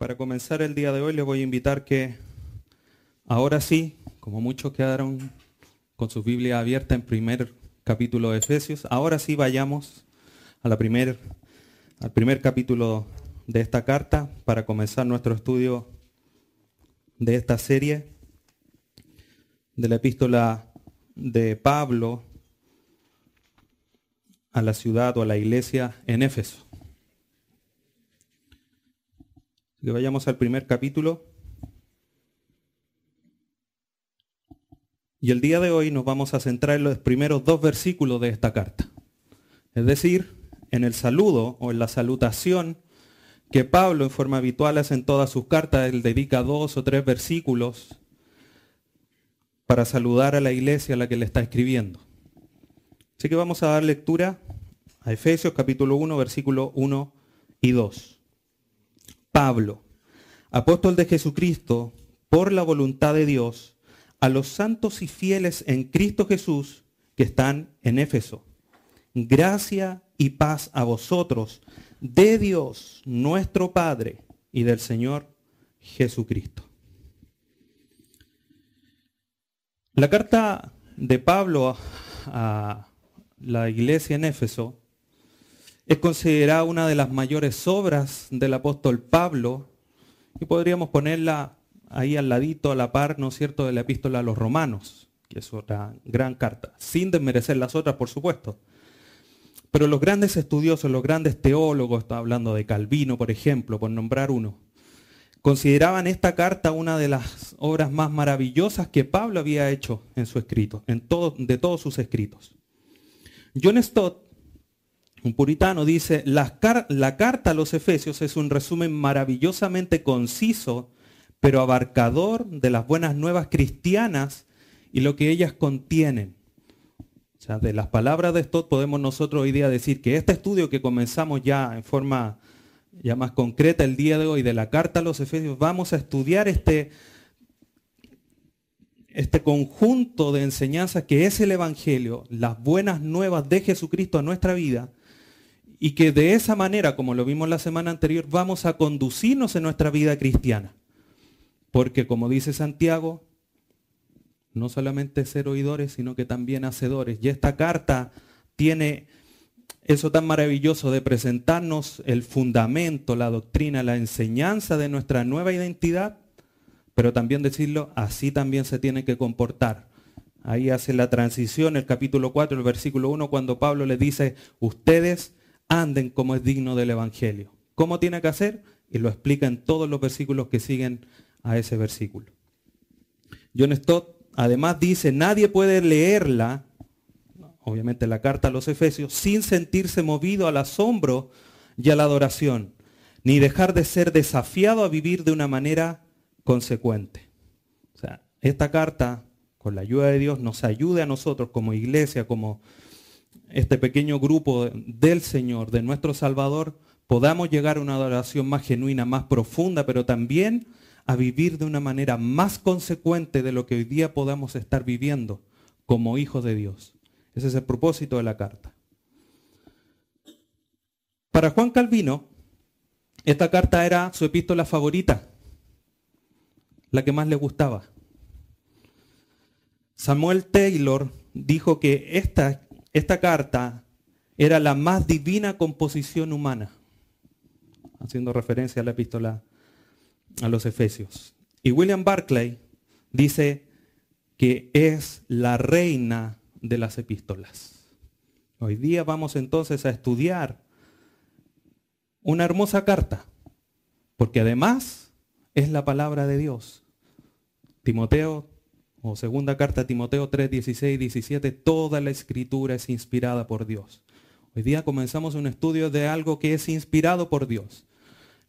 Para comenzar el día de hoy les voy a invitar que ahora sí, como muchos quedaron con su Biblia abierta en primer capítulo de Efesios, ahora sí vayamos a la primer, al primer capítulo de esta carta para comenzar nuestro estudio de esta serie de la epístola de Pablo a la ciudad o a la iglesia en Éfeso. Que vayamos al primer capítulo. Y el día de hoy nos vamos a centrar en los primeros dos versículos de esta carta. Es decir, en el saludo o en la salutación que Pablo en forma habitual hace en todas sus cartas. Él dedica dos o tres versículos para saludar a la iglesia a la que le está escribiendo. Así que vamos a dar lectura a Efesios capítulo 1, versículo 1 y 2. Pablo, apóstol de Jesucristo, por la voluntad de Dios, a los santos y fieles en Cristo Jesús que están en Éfeso. Gracia y paz a vosotros, de Dios nuestro Padre y del Señor Jesucristo. La carta de Pablo a la iglesia en Éfeso es considerada una de las mayores obras del apóstol Pablo y podríamos ponerla ahí al ladito, a la par, ¿no es cierto?, de la epístola a los romanos, que es otra gran carta, sin desmerecer las otras, por supuesto. Pero los grandes estudiosos, los grandes teólogos, está hablando de Calvino, por ejemplo, por nombrar uno, consideraban esta carta una de las obras más maravillosas que Pablo había hecho en su escrito, en todo, de todos sus escritos. John Stott un puritano dice, la, carta a los Efesios es un resumen maravillosamente conciso, pero abarcador de las buenas nuevas cristianas y lo que ellas contienen. O sea, de las palabras de esto podemos nosotros hoy día decir que este estudio que comenzamos ya en forma ya más concreta el día de hoy de la carta a los Efesios, vamos a estudiar este, este conjunto de enseñanzas que es el Evangelio, las buenas nuevas de Jesucristo a nuestra vida, y que de esa manera, como lo vimos la semana anterior, vamos a conducirnos en nuestra vida cristiana. Porque como dice Santiago, no solamente ser oidores, sino que también hacedores. Y esta carta tiene eso tan maravilloso de presentarnos el fundamento, la doctrina, la enseñanza de nuestra nueva identidad, pero también decirlo, así también se tiene que comportar. Ahí hace la transición el capítulo 4, el versículo 1, cuando Pablo le dice, ustedes anden como es digno del Evangelio. ¿Cómo tiene que hacer? Y lo explica en todos los versículos que siguen a ese versículo. John Stott además dice, nadie puede leerla, obviamente la carta a los Efesios, sin sentirse movido al asombro y a la adoración, ni dejar de ser desafiado a vivir de una manera consecuente. O sea, esta carta, con la ayuda de Dios, nos ayude a nosotros como iglesia, como este pequeño grupo del Señor, de nuestro Salvador, podamos llegar a una adoración más genuina, más profunda, pero también a vivir de una manera más consecuente de lo que hoy día podamos estar viviendo como hijos de Dios. Ese es el propósito de la carta. Para Juan Calvino, esta carta era su epístola favorita, la que más le gustaba. Samuel Taylor dijo que esta esta carta era la más divina composición humana, haciendo referencia a la epístola a los Efesios. Y William Barclay dice que es la reina de las epístolas. Hoy día vamos entonces a estudiar una hermosa carta, porque además es la palabra de Dios. Timoteo o segunda carta a Timoteo 3, 16 y 17, toda la escritura es inspirada por Dios. Hoy día comenzamos un estudio de algo que es inspirado por Dios.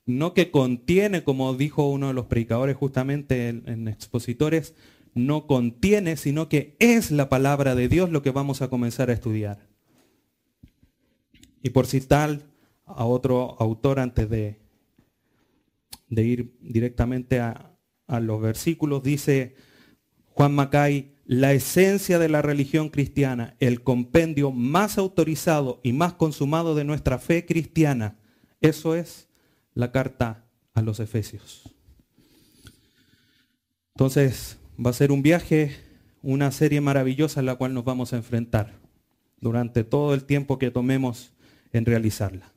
No que contiene, como dijo uno de los predicadores justamente en, expositores, no contiene, sino que es la palabra de Dios lo que vamos a comenzar a estudiar. Y por citar a otro autor antes de, de ir directamente a, a los versículos, dice, Juan Macay, la esencia de la religión cristiana, el compendio más autorizado y más consumado de nuestra fe cristiana, eso es la carta a los Efesios. Entonces, va a ser un viaje, una serie maravillosa en la cual nos vamos a enfrentar durante todo el tiempo que tomemos en realizarla.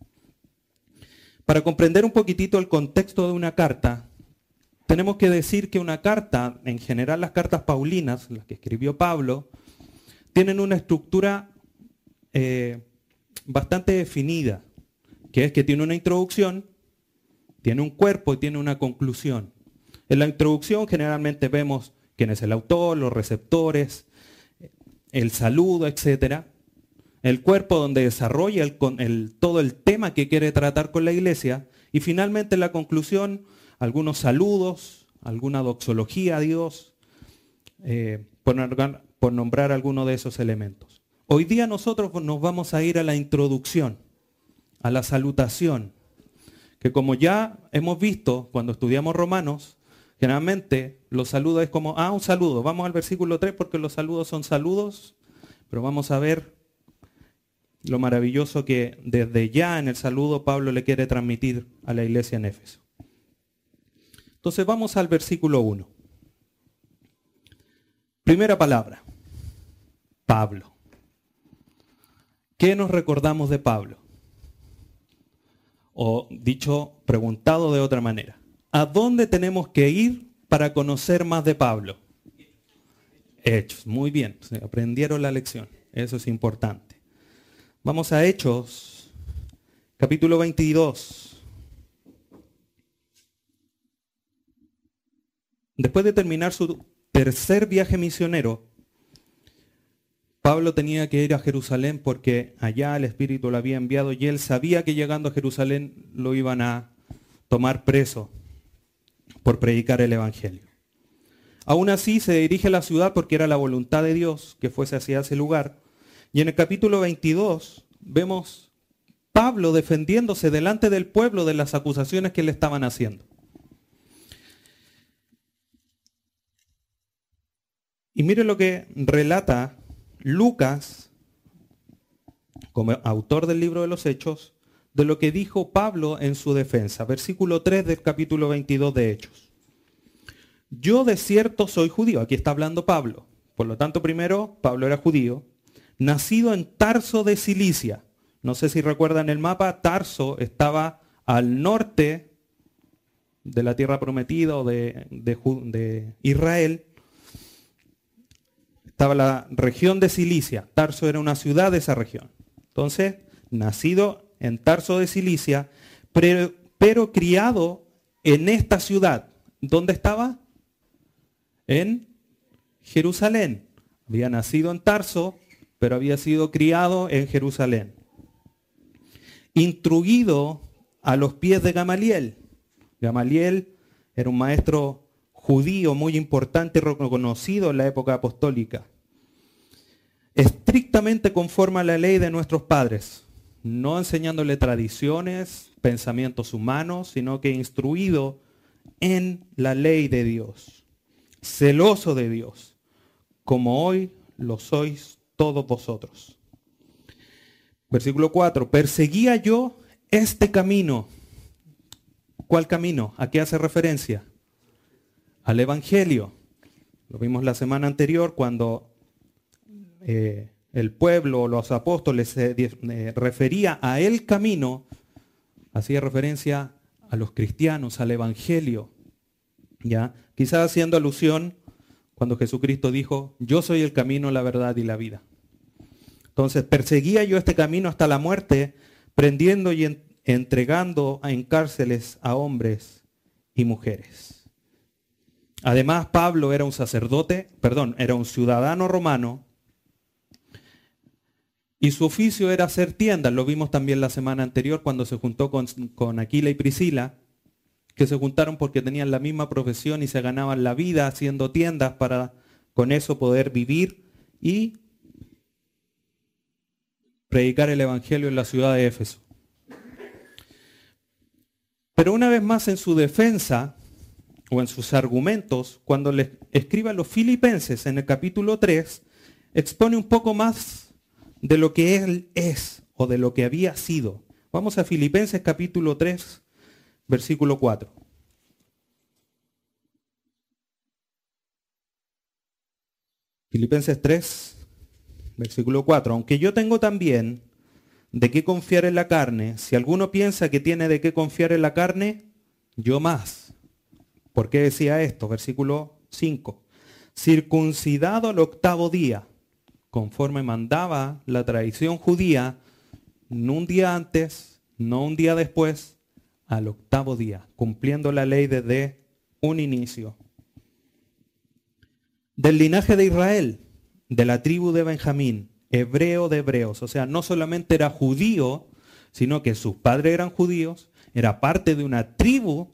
Para comprender un poquitito el contexto de una carta, tenemos que decir que una carta, en general las cartas paulinas, las que escribió Pablo, tienen una estructura eh, bastante definida, que es que tiene una introducción, tiene un cuerpo y tiene una conclusión. En la introducción generalmente vemos quién es el autor, los receptores, el saludo, etc. El cuerpo donde desarrolla todo el tema que quiere tratar con la iglesia. Y finalmente en la conclusión, algunos saludos, alguna doxología a Dios, eh, por, nombrar alguno de esos elementos. Hoy día nosotros nos vamos a ir a la introducción, a la salutación, que como ya hemos visto cuando estudiamos Romanos, generalmente los saludos es como, ah, un saludo, vamos al versículo 3 porque los saludos son saludos, pero vamos a ver lo maravilloso que desde ya en el saludo Pablo le quiere transmitir a la iglesia en Éfeso. Entonces vamos al versículo 1. Primera palabra, Pablo. ¿Qué nos recordamos de Pablo? O dicho, preguntado de otra manera, ¿a dónde tenemos que ir para conocer más de Pablo? Hechos, muy bien, aprendieron la lección, eso es importante. Vamos a Hechos, capítulo 22. Después de terminar su tercer viaje misionero, Pablo tenía que ir a Jerusalén porque allá el Espíritu lo había enviado y él sabía que llegando a Jerusalén lo iban a tomar preso por predicar el Evangelio. Aún así se dirige a la ciudad porque era la voluntad de Dios que fuese hacia ese lugar. Y en el capítulo 22 vemos Pablo defendiéndose delante del pueblo de las acusaciones que le estaban haciendo. Y mire lo que relata Lucas, como autor del libro de los Hechos, de lo que dijo Pablo en su defensa. Versículo 3 del capítulo 22 de Hechos. Yo de cierto soy judío. Aquí está hablando Pablo. Por lo tanto, primero, Pablo era judío. Nacido en Tarso de Cilicia. No sé si recuerdan el mapa. Tarso estaba al norte de la tierra prometida de, de Israel estaba la región de Cilicia. Tarso era una ciudad de esa región. Entonces, nacido en Tarso de Cilicia, pero, criado en esta ciudad. ¿Dónde estaba? En Jerusalén. Había nacido en Tarso, pero había sido criado en Jerusalén. Instruido a los pies de Gamaliel. Gamaliel era un maestro judío muy importante y reconocido en la época apostólica. Estrictamente conforme a la ley de nuestros padres, no enseñándole tradiciones, pensamientos humanos, sino que instruido en la ley de Dios, celoso de Dios, como hoy lo sois todos vosotros. Versículo 4, perseguía yo este camino. ¿Cuál camino? ¿A qué hace referencia? Al Evangelio. Lo vimos la semana anterior cuando eh, el pueblo o los apóstoles se eh, refería a el camino, hacía referencia a los cristianos, al Evangelio. ¿ya? Quizás haciendo alusión cuando Jesucristo dijo, yo soy el camino, la verdad y la vida. Entonces, perseguía yo este camino hasta la muerte, prendiendo y entregando en cárceles a hombres y mujeres. Además, Pablo era un sacerdote, perdón, era un ciudadano romano y su oficio era hacer tiendas. Lo vimos también la semana anterior cuando se juntó con, Aquila y Priscila, que se juntaron porque tenían la misma profesión y se ganaban la vida haciendo tiendas para con eso poder vivir y predicar el Evangelio en la ciudad de Éfeso. Pero una vez más en su defensa, o en sus argumentos, cuando les escribe a los filipenses en el capítulo 3, expone un poco más de lo que él es o de lo que había sido. Vamos a Filipenses capítulo 3, versículo 4. Filipenses 3, versículo 4. Aunque yo tengo también de qué confiar en la carne, si alguno piensa que tiene de qué confiar en la carne, yo más ¿Por qué decía esto? Versículo 5. Circuncidado al octavo día, conforme mandaba la tradición judía, no un día antes, no un día después, al octavo día, cumpliendo la ley desde un inicio. Del linaje de Israel, de la tribu de Benjamín, hebreo de hebreos, o sea, no solamente era judío, sino que sus padres eran judíos, era parte de una tribu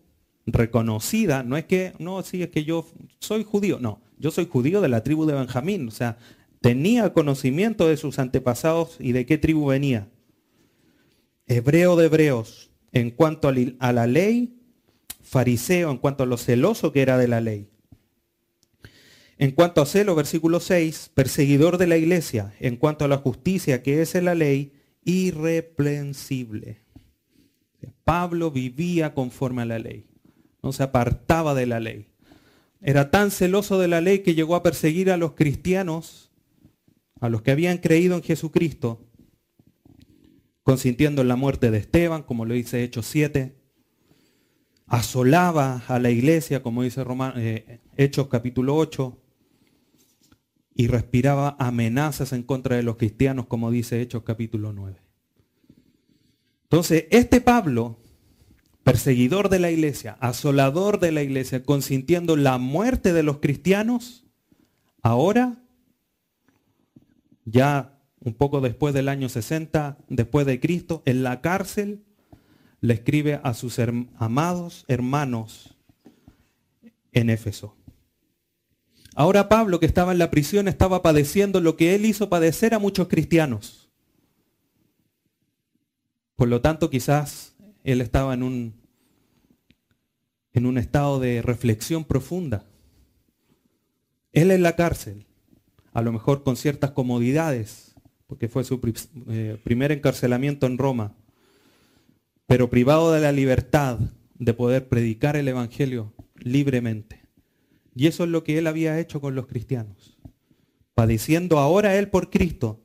reconocida, no es que, no, sí, es que yo soy judío, no, yo soy judío de la tribu de Benjamín, o sea, tenía conocimiento de sus antepasados y de qué tribu venía. Hebreo de hebreos, en cuanto a la ley, fariseo en cuanto a lo celoso que era de la ley. En cuanto a celo, versículo 6, perseguidor de la iglesia, en cuanto a la justicia que es en la ley, irreprensible. Pablo vivía conforme a la ley, no se apartaba de la ley. Era tan celoso de la ley que llegó a perseguir a los cristianos, a los que habían creído en Jesucristo, consintiendo en la muerte de Esteban, como lo dice Hechos 7, asolaba a la iglesia, como dice eh, Hechos capítulo 8, y respiraba amenazas en contra de los cristianos, como dice Hechos capítulo 9. Entonces, este Pablo, perseguidor de la iglesia, asolador de la iglesia, consintiendo la muerte de los cristianos, ahora ya un poco después del año 60, después de Cristo, en la cárcel, le escribe a sus amados hermanos en Éfeso. Ahora Pablo, que estaba en la prisión, estaba padeciendo lo que él hizo padecer a muchos cristianos. Por lo tanto, quizás él estaba en un, en un estado de reflexión profunda. Él en la cárcel, a lo mejor con ciertas comodidades, porque fue su eh, primer encarcelamiento en Roma, pero privado de la libertad de poder predicar el Evangelio libremente. Y eso es lo que él había hecho con los cristianos. Padeciendo ahora él por Cristo,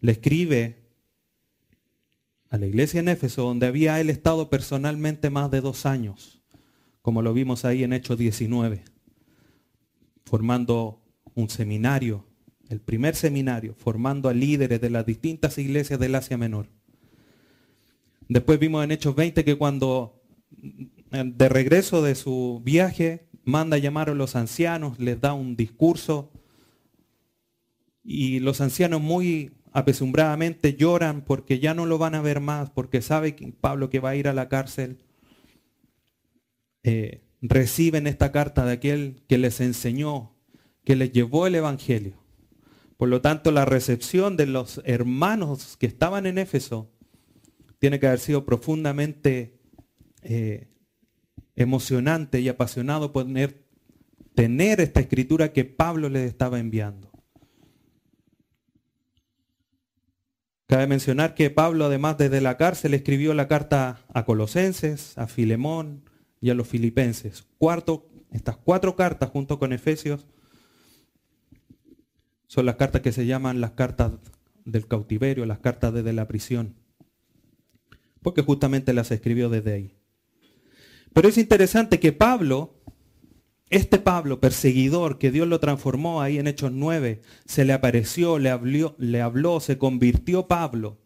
le escribe a la iglesia en Éfeso, donde había él estado personalmente más de dos años, como lo vimos ahí en Hechos 19, formando un seminario el primer seminario, formando a líderes de las distintas iglesias del Asia Menor. Después vimos en Hechos 20 que cuando de regreso de su viaje manda a llamar a los ancianos, les da un discurso y los ancianos muy apesumbradamente lloran porque ya no lo van a ver más, porque sabe que Pablo que va a ir a la cárcel. Eh, reciben esta carta de aquel que les enseñó, que les llevó el Evangelio. Por lo tanto, la recepción de los hermanos que estaban en Éfeso tiene que haber sido profundamente eh, emocionante y apasionado poder tener esta escritura que Pablo les estaba enviando. Cabe mencionar que Pablo, además desde la cárcel, escribió la carta a Colosenses, a Filemón y a los Filipenses. Cuarto, estas cuatro cartas junto con Efesios son las cartas que se llaman las cartas del cautiverio, las cartas desde la prisión. Porque justamente las escribió desde ahí. Pero es interesante que Pablo, este Pablo perseguidor que Dios lo transformó ahí en Hechos 9, se le apareció, le habló, se convirtió Pablo.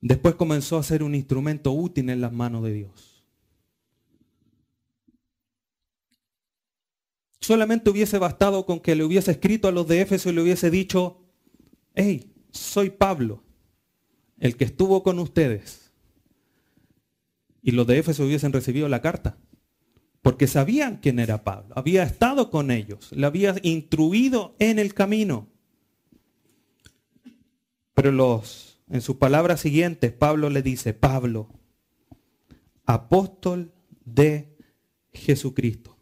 Después comenzó a ser un instrumento útil en las manos de Dios. Solamente hubiese bastado con que le hubiese escrito a los de Éfeso y le hubiese dicho, hey, soy Pablo, el que estuvo con ustedes. Y los de Éfeso hubiesen recibido la carta, porque sabían quién era Pablo, había estado con ellos, le había instruido en el camino. Pero los, en sus palabras siguientes, Pablo le dice, Pablo, apóstol de Jesucristo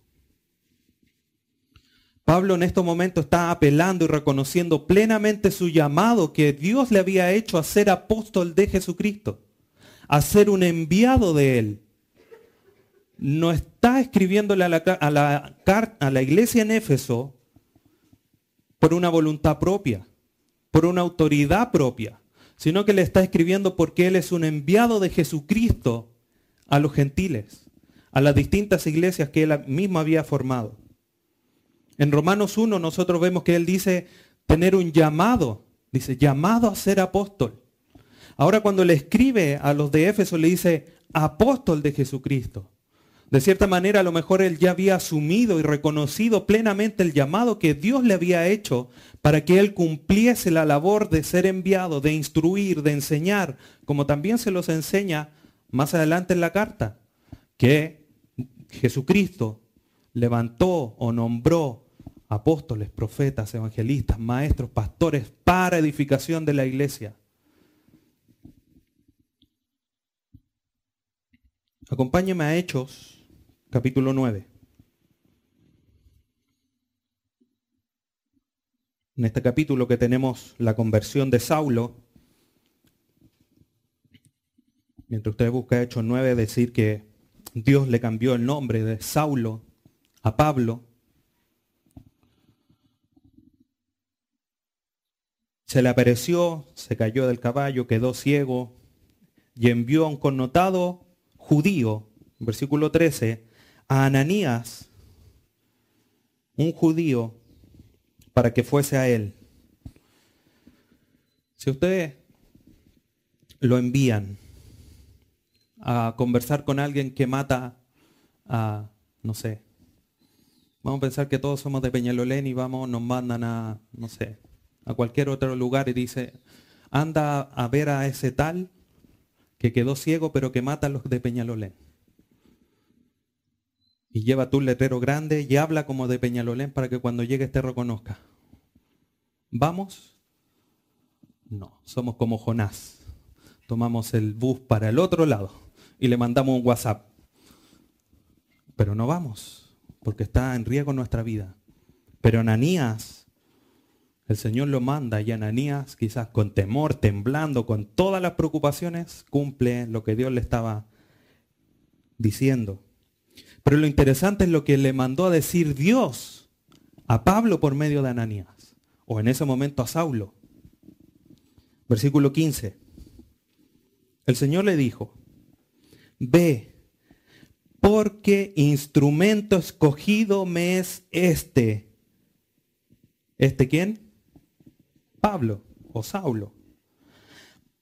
Pablo en estos momentos está apelando y reconociendo plenamente su llamado que Dios le había hecho a ser apóstol de Jesucristo, a ser un enviado de Él. No está escribiéndole a la, iglesia en Éfeso por una voluntad propia, por una autoridad propia, sino que le está escribiendo porque Él es un enviado de Jesucristo a los gentiles, a las distintas iglesias que Él mismo había formado. En Romanos 1 nosotros vemos que Él dice tener un llamado, dice llamado a ser apóstol. Ahora cuando le escribe a los de Éfeso le dice apóstol de Jesucristo. De cierta manera, a lo mejor él ya había asumido y reconocido plenamente el llamado que Dios le había hecho para que él cumpliese la labor de ser enviado, de instruir, de enseñar, como también se los enseña más adelante en la carta, que Jesucristo levantó o nombró apóstoles, profetas, evangelistas, maestros, pastores para edificación de la iglesia. Acompáñeme a Hechos capítulo 9. En este capítulo que tenemos la conversión de Saulo, mientras usted busca Hechos 9, decir que Dios le cambió el nombre de Saulo a Pablo. Se le apareció, se cayó del caballo, quedó ciego y envió a un connotado judío, versículo 13, a Ananías, un judío, para que fuese a él. Si ustedes lo envían a conversar con alguien que mata a, no sé, vamos a pensar que todos somos de Peñalolén y vamos, nos mandan a, no sé, a cualquier otro lugar y dice, anda a ver a ese tal que quedó ciego pero que mata a los de Peñalolén y lleva tu letrero grande y habla como de Peñalolén para que cuando llegue te reconozca. ¿Vamos? No, somos como Jonás. Tomamos el bus para el otro lado y le mandamos un WhatsApp. Pero no vamos, porque está en riesgo nuestra vida. Pero Ananías, el Señor lo manda y Ananías, quizás con temor, temblando, con todas las preocupaciones, cumple lo que Dios le estaba diciendo. Pero lo interesante es lo que le mandó a decir Dios a Pablo por medio de Ananías, o en ese momento a Saulo. Versículo 15. El Señor le dijo, ve, porque instrumento escogido me es este. ¿Este quién? Pablo o Saulo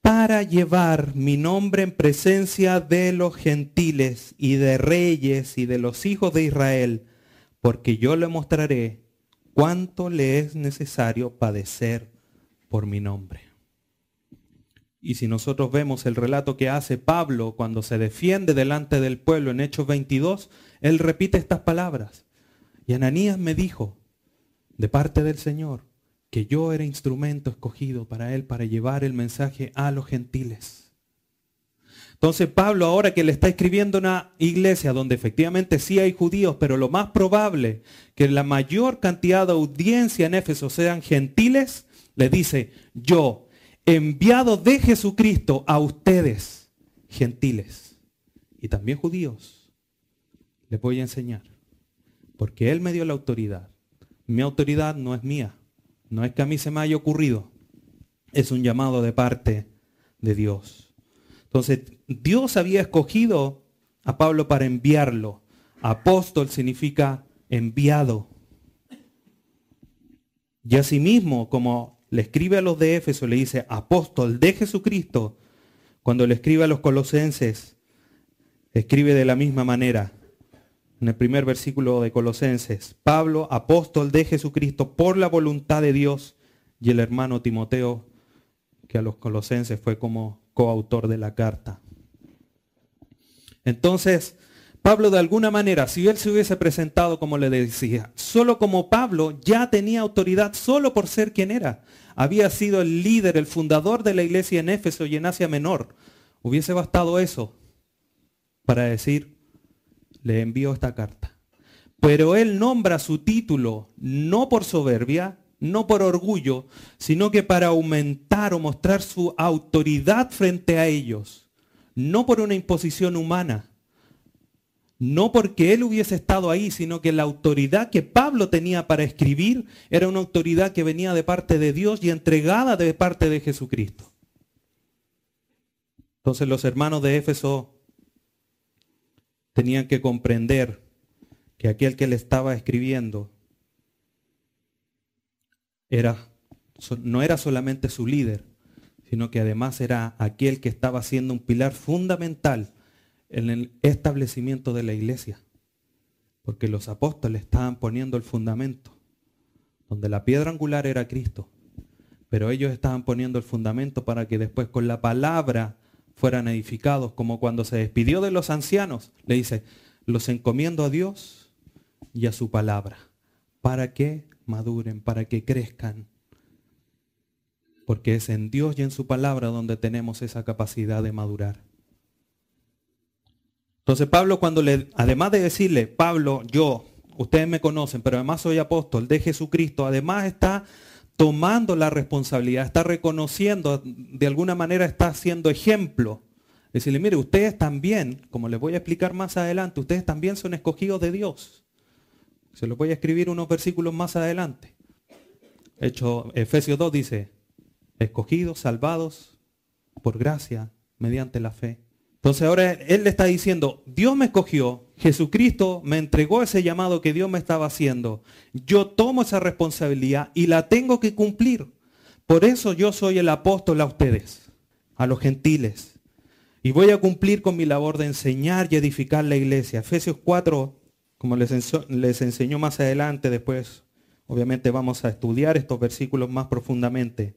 para llevar mi nombre en presencia de los gentiles y de reyes y de los hijos de Israel, porque yo le mostraré cuánto le es necesario padecer por mi nombre. Y si nosotros vemos el relato que hace Pablo cuando se defiende delante del pueblo en Hechos 22, él repite estas palabras. Y Ananías me dijo, de parte del Señor, que yo era instrumento escogido para él para llevar el mensaje a los gentiles. Entonces Pablo ahora que le está escribiendo una iglesia donde efectivamente sí hay judíos, pero lo más probable que la mayor cantidad de audiencia en Éfeso sean gentiles, le dice, yo, enviado de Jesucristo a ustedes, gentiles, y también judíos, les voy a enseñar, porque Él me dio la autoridad. Mi autoridad no es mía, no es que a mí se me haya ocurrido, es un llamado de parte de Dios. Entonces, Dios había escogido a Pablo para enviarlo. Apóstol significa enviado. Y asimismo, como le escribe a los de Éfeso, le dice apóstol de Jesucristo, cuando le escribe a los colosenses, escribe de la misma manera en el primer versículo de Colosenses, Pablo, apóstol de Jesucristo por la voluntad de Dios, y el hermano Timoteo, que a los colosenses fue como coautor de la carta. Entonces, Pablo de alguna manera, si él se hubiese presentado como le decía, solo como Pablo ya tenía autoridad solo por ser quien era. Había sido el líder, el fundador de la iglesia en Éfeso y en Asia Menor. Hubiese bastado eso para decir, le envió esta carta. Pero él nombra su título no por soberbia, no por orgullo, sino que para aumentar o mostrar su autoridad frente a ellos, no por una imposición humana, no porque él hubiese estado ahí, sino que la autoridad que Pablo tenía para escribir era una autoridad que venía de parte de Dios y entregada de parte de Jesucristo. Entonces los hermanos de Éfeso tenían que comprender que aquel que le estaba escribiendo era, no era solamente su líder, sino que además era aquel que estaba siendo un pilar fundamental en el establecimiento de la iglesia. Porque los apóstoles estaban poniendo el fundamento, donde la piedra angular era Cristo. Pero ellos estaban poniendo el fundamento para que después con la palabra fueran edificados, como cuando se despidió de los ancianos, le dice, los encomiendo a Dios y a su palabra, para que maduren, para que crezcan. Porque es en Dios y en su palabra donde tenemos esa capacidad de madurar. Entonces Pablo cuando le, además de decirle, Pablo, yo, ustedes me conocen, pero además soy apóstol de Jesucristo, además está tomando la responsabilidad, está reconociendo, de alguna manera está haciendo ejemplo. Decirle, mire, ustedes también, como les voy a explicar más adelante, ustedes también son escogidos de Dios. Se los voy a escribir unos versículos más adelante. Hecho, Efesios 2 dice, escogidos, salvados por gracia, mediante la fe. Entonces ahora él le está diciendo, Dios me escogió, Jesucristo me entregó ese llamado que Dios me estaba haciendo. Yo tomo esa responsabilidad y la tengo que cumplir. Por eso yo soy el apóstol a ustedes, a los gentiles. Y voy a cumplir con mi labor de enseñar y edificar la iglesia. Efesios 4, como les, les enseñó más adelante, después obviamente vamos a estudiar estos versículos más profundamente.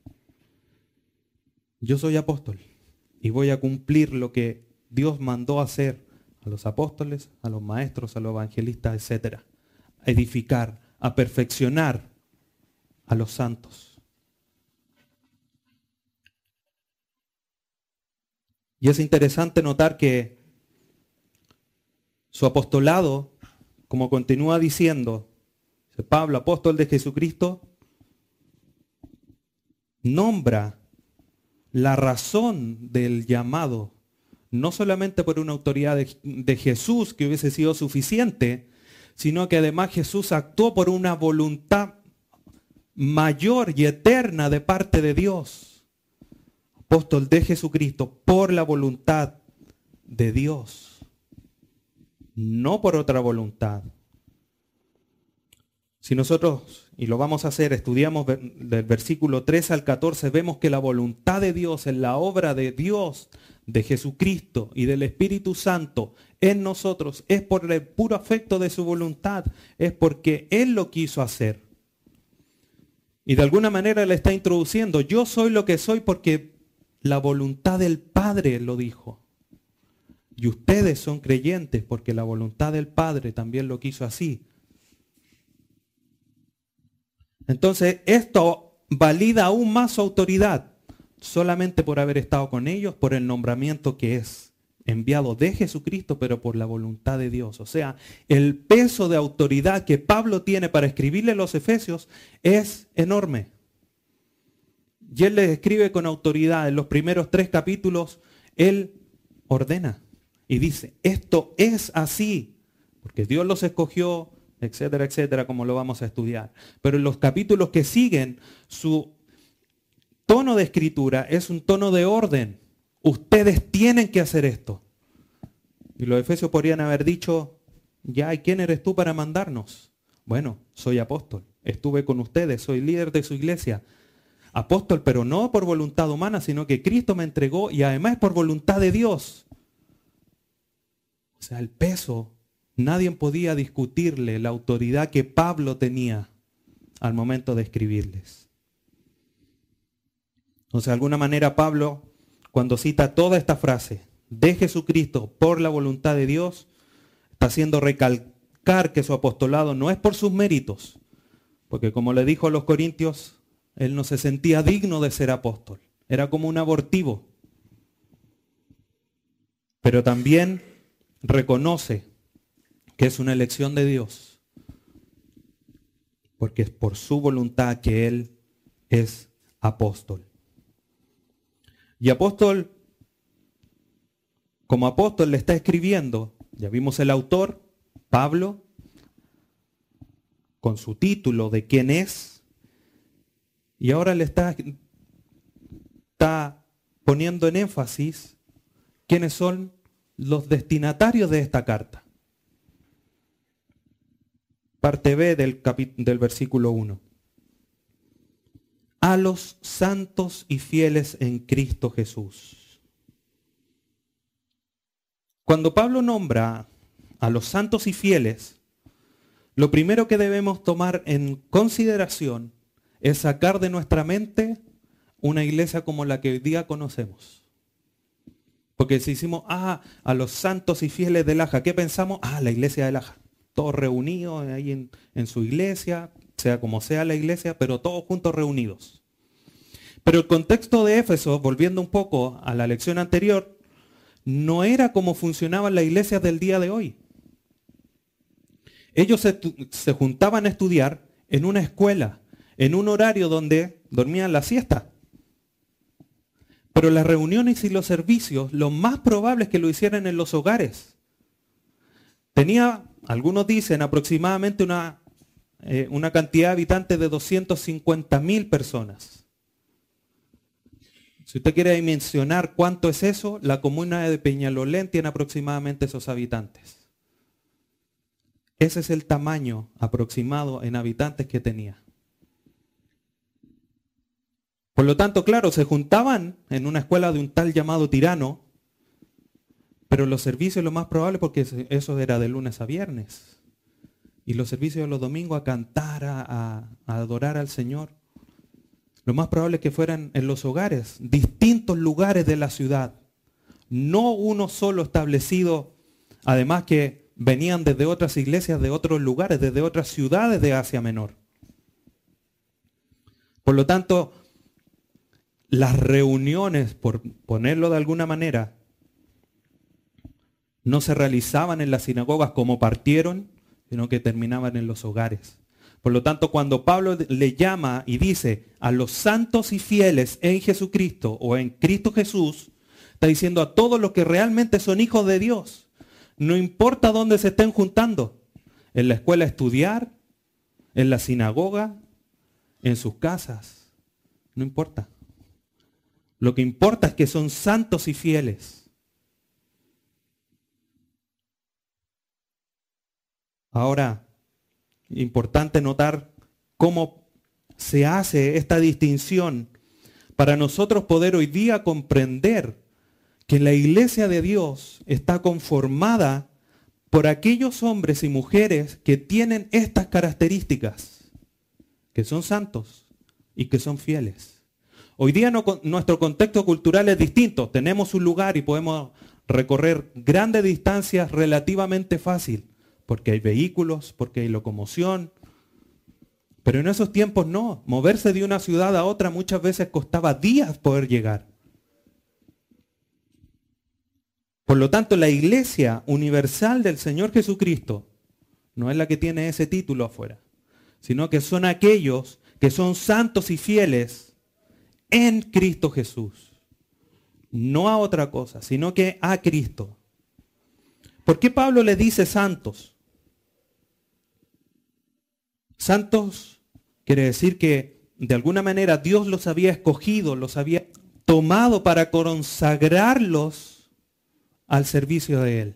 yo soy apóstol y voy a cumplir lo que Dios mandó hacer a los apóstoles, a los maestros, a los evangelistas, etc. A edificar, a perfeccionar a los santos. Y es interesante notar que su apostolado, como continúa diciendo Pablo, apóstol de Jesucristo, nombra la razón del llamado, no solamente por una autoridad de, Jesús que hubiese sido suficiente, sino que además Jesús actuó por una voluntad mayor y eterna de parte de Dios. Apóstol de Jesucristo por la voluntad de Dios, no por otra voluntad. Si nosotros, y lo vamos a hacer, estudiamos del versículo 3 al 14, vemos que la voluntad de Dios en la obra de Dios, de Jesucristo y del Espíritu Santo en nosotros es por el puro afecto de su voluntad, es porque Él lo quiso hacer. Y de alguna manera le está introduciendo, yo soy lo que soy porque la voluntad del Padre lo dijo. Y ustedes son creyentes porque la voluntad del Padre también lo quiso así. Entonces, esto valida aún más su autoridad, solamente por haber estado con ellos, por el nombramiento que es enviado de Jesucristo, pero por la voluntad de Dios. O sea, el peso de autoridad que Pablo tiene para escribirle los Efesios es enorme. Y él les escribe con autoridad. En los primeros tres capítulos, él ordena y dice, esto es así, porque Dios los escogió, etcétera, etcétera, como lo vamos a estudiar. Pero en los capítulos que siguen, su tono de escritura es un tono de orden. Ustedes tienen que hacer esto. Y los efesios podrían haber dicho, ya, ¿y quién eres tú para mandarnos? Bueno, soy apóstol, estuve con ustedes, soy líder de su iglesia. Apóstol, pero no por voluntad humana, sino que Cristo me entregó y además por voluntad de Dios. O sea, el peso Nadie podía discutirle la autoridad que Pablo tenía al momento de escribirles. Entonces, de alguna manera, Pablo, cuando cita toda esta frase de Jesucristo por la voluntad de Dios, está haciendo recalcar que su apostolado no es por sus méritos, porque como le dijo a los corintios, él no se sentía digno de ser apóstol, era como un abortivo. Pero también reconoce que es una elección de Dios, porque es por su voluntad que Él es apóstol. Y apóstol, como apóstol le está escribiendo, ya vimos el autor, Pablo, con su título de quién es, y ahora le está, está poniendo en énfasis quiénes son los destinatarios de esta carta. Parte B del, versículo 1 a los santos y fieles en Cristo Jesús. Cuando Pablo nombra a los santos y fieles, lo primero que debemos tomar en consideración es sacar de nuestra mente una iglesia como la que hoy día conocemos. Porque si hicimos, ah, a los santos y fieles de Laja, ¿qué pensamos? Ah, la iglesia de Laja. Todos reunidos ahí en, su iglesia, sea como sea la iglesia, pero todos juntos reunidos. Pero el contexto de Éfeso, volviendo un poco a la lección anterior, no era como funcionaban las iglesias del día de hoy. Ellos se, se, juntaban a estudiar en una escuela, en un horario donde dormían la siesta. Pero las reuniones y los servicios, lo más probable es que lo hicieran en los hogares. Tenía, algunos dicen, aproximadamente una eh, una cantidad de habitantes de 250 mil personas. Si usted quiere dimensionar cuánto es eso, la comuna de Peñalolén tiene aproximadamente esos habitantes. Ese es el tamaño aproximado en habitantes que tenía. Por lo tanto, claro, se juntaban en una escuela de un tal llamado tirano, pero los servicios lo más probable porque eso era de lunes a viernes y los servicios de los domingos a cantar, a, adorar al Señor. Lo más probable es que fueran en los hogares, distintos lugares de la ciudad. No uno solo establecido, además que venían desde otras iglesias de otros lugares, desde otras ciudades de Asia Menor. Por lo tanto, las reuniones, por ponerlo de alguna manera, no se realizaban en las sinagogas como partieron, sino que terminaban en los hogares. Por lo tanto, cuando Pablo le llama y dice a los santos y fieles en Jesucristo o en Cristo Jesús, está diciendo a todos los que realmente son hijos de Dios. No importa dónde se estén juntando, en la escuela estudiar, en la sinagoga, en sus casas, no importa. Lo que importa es que son santos y fieles. Ahora, importante notar cómo se hace esta distinción para nosotros poder hoy día comprender que la iglesia de Dios está conformada por aquellos hombres y mujeres que tienen estas características, que son santos y que son fieles. Hoy día nuestro contexto cultural es distinto, tenemos un lugar y podemos recorrer grandes distancias relativamente fácil porque hay vehículos, porque hay locomoción. Pero en esos tiempos no. Moverse de una ciudad a otra muchas veces costaba días poder llegar. Por lo tanto, la iglesia universal del Señor Jesucristo no es la que tiene ese título afuera, sino que son aquellos que son santos y fieles en Cristo Jesús. No a otra cosa, sino que a Cristo. ¿Por qué Pablo le dice santos? Santos quiere decir que de alguna manera Dios los había escogido, los había tomado para consagrarlos al servicio de Él.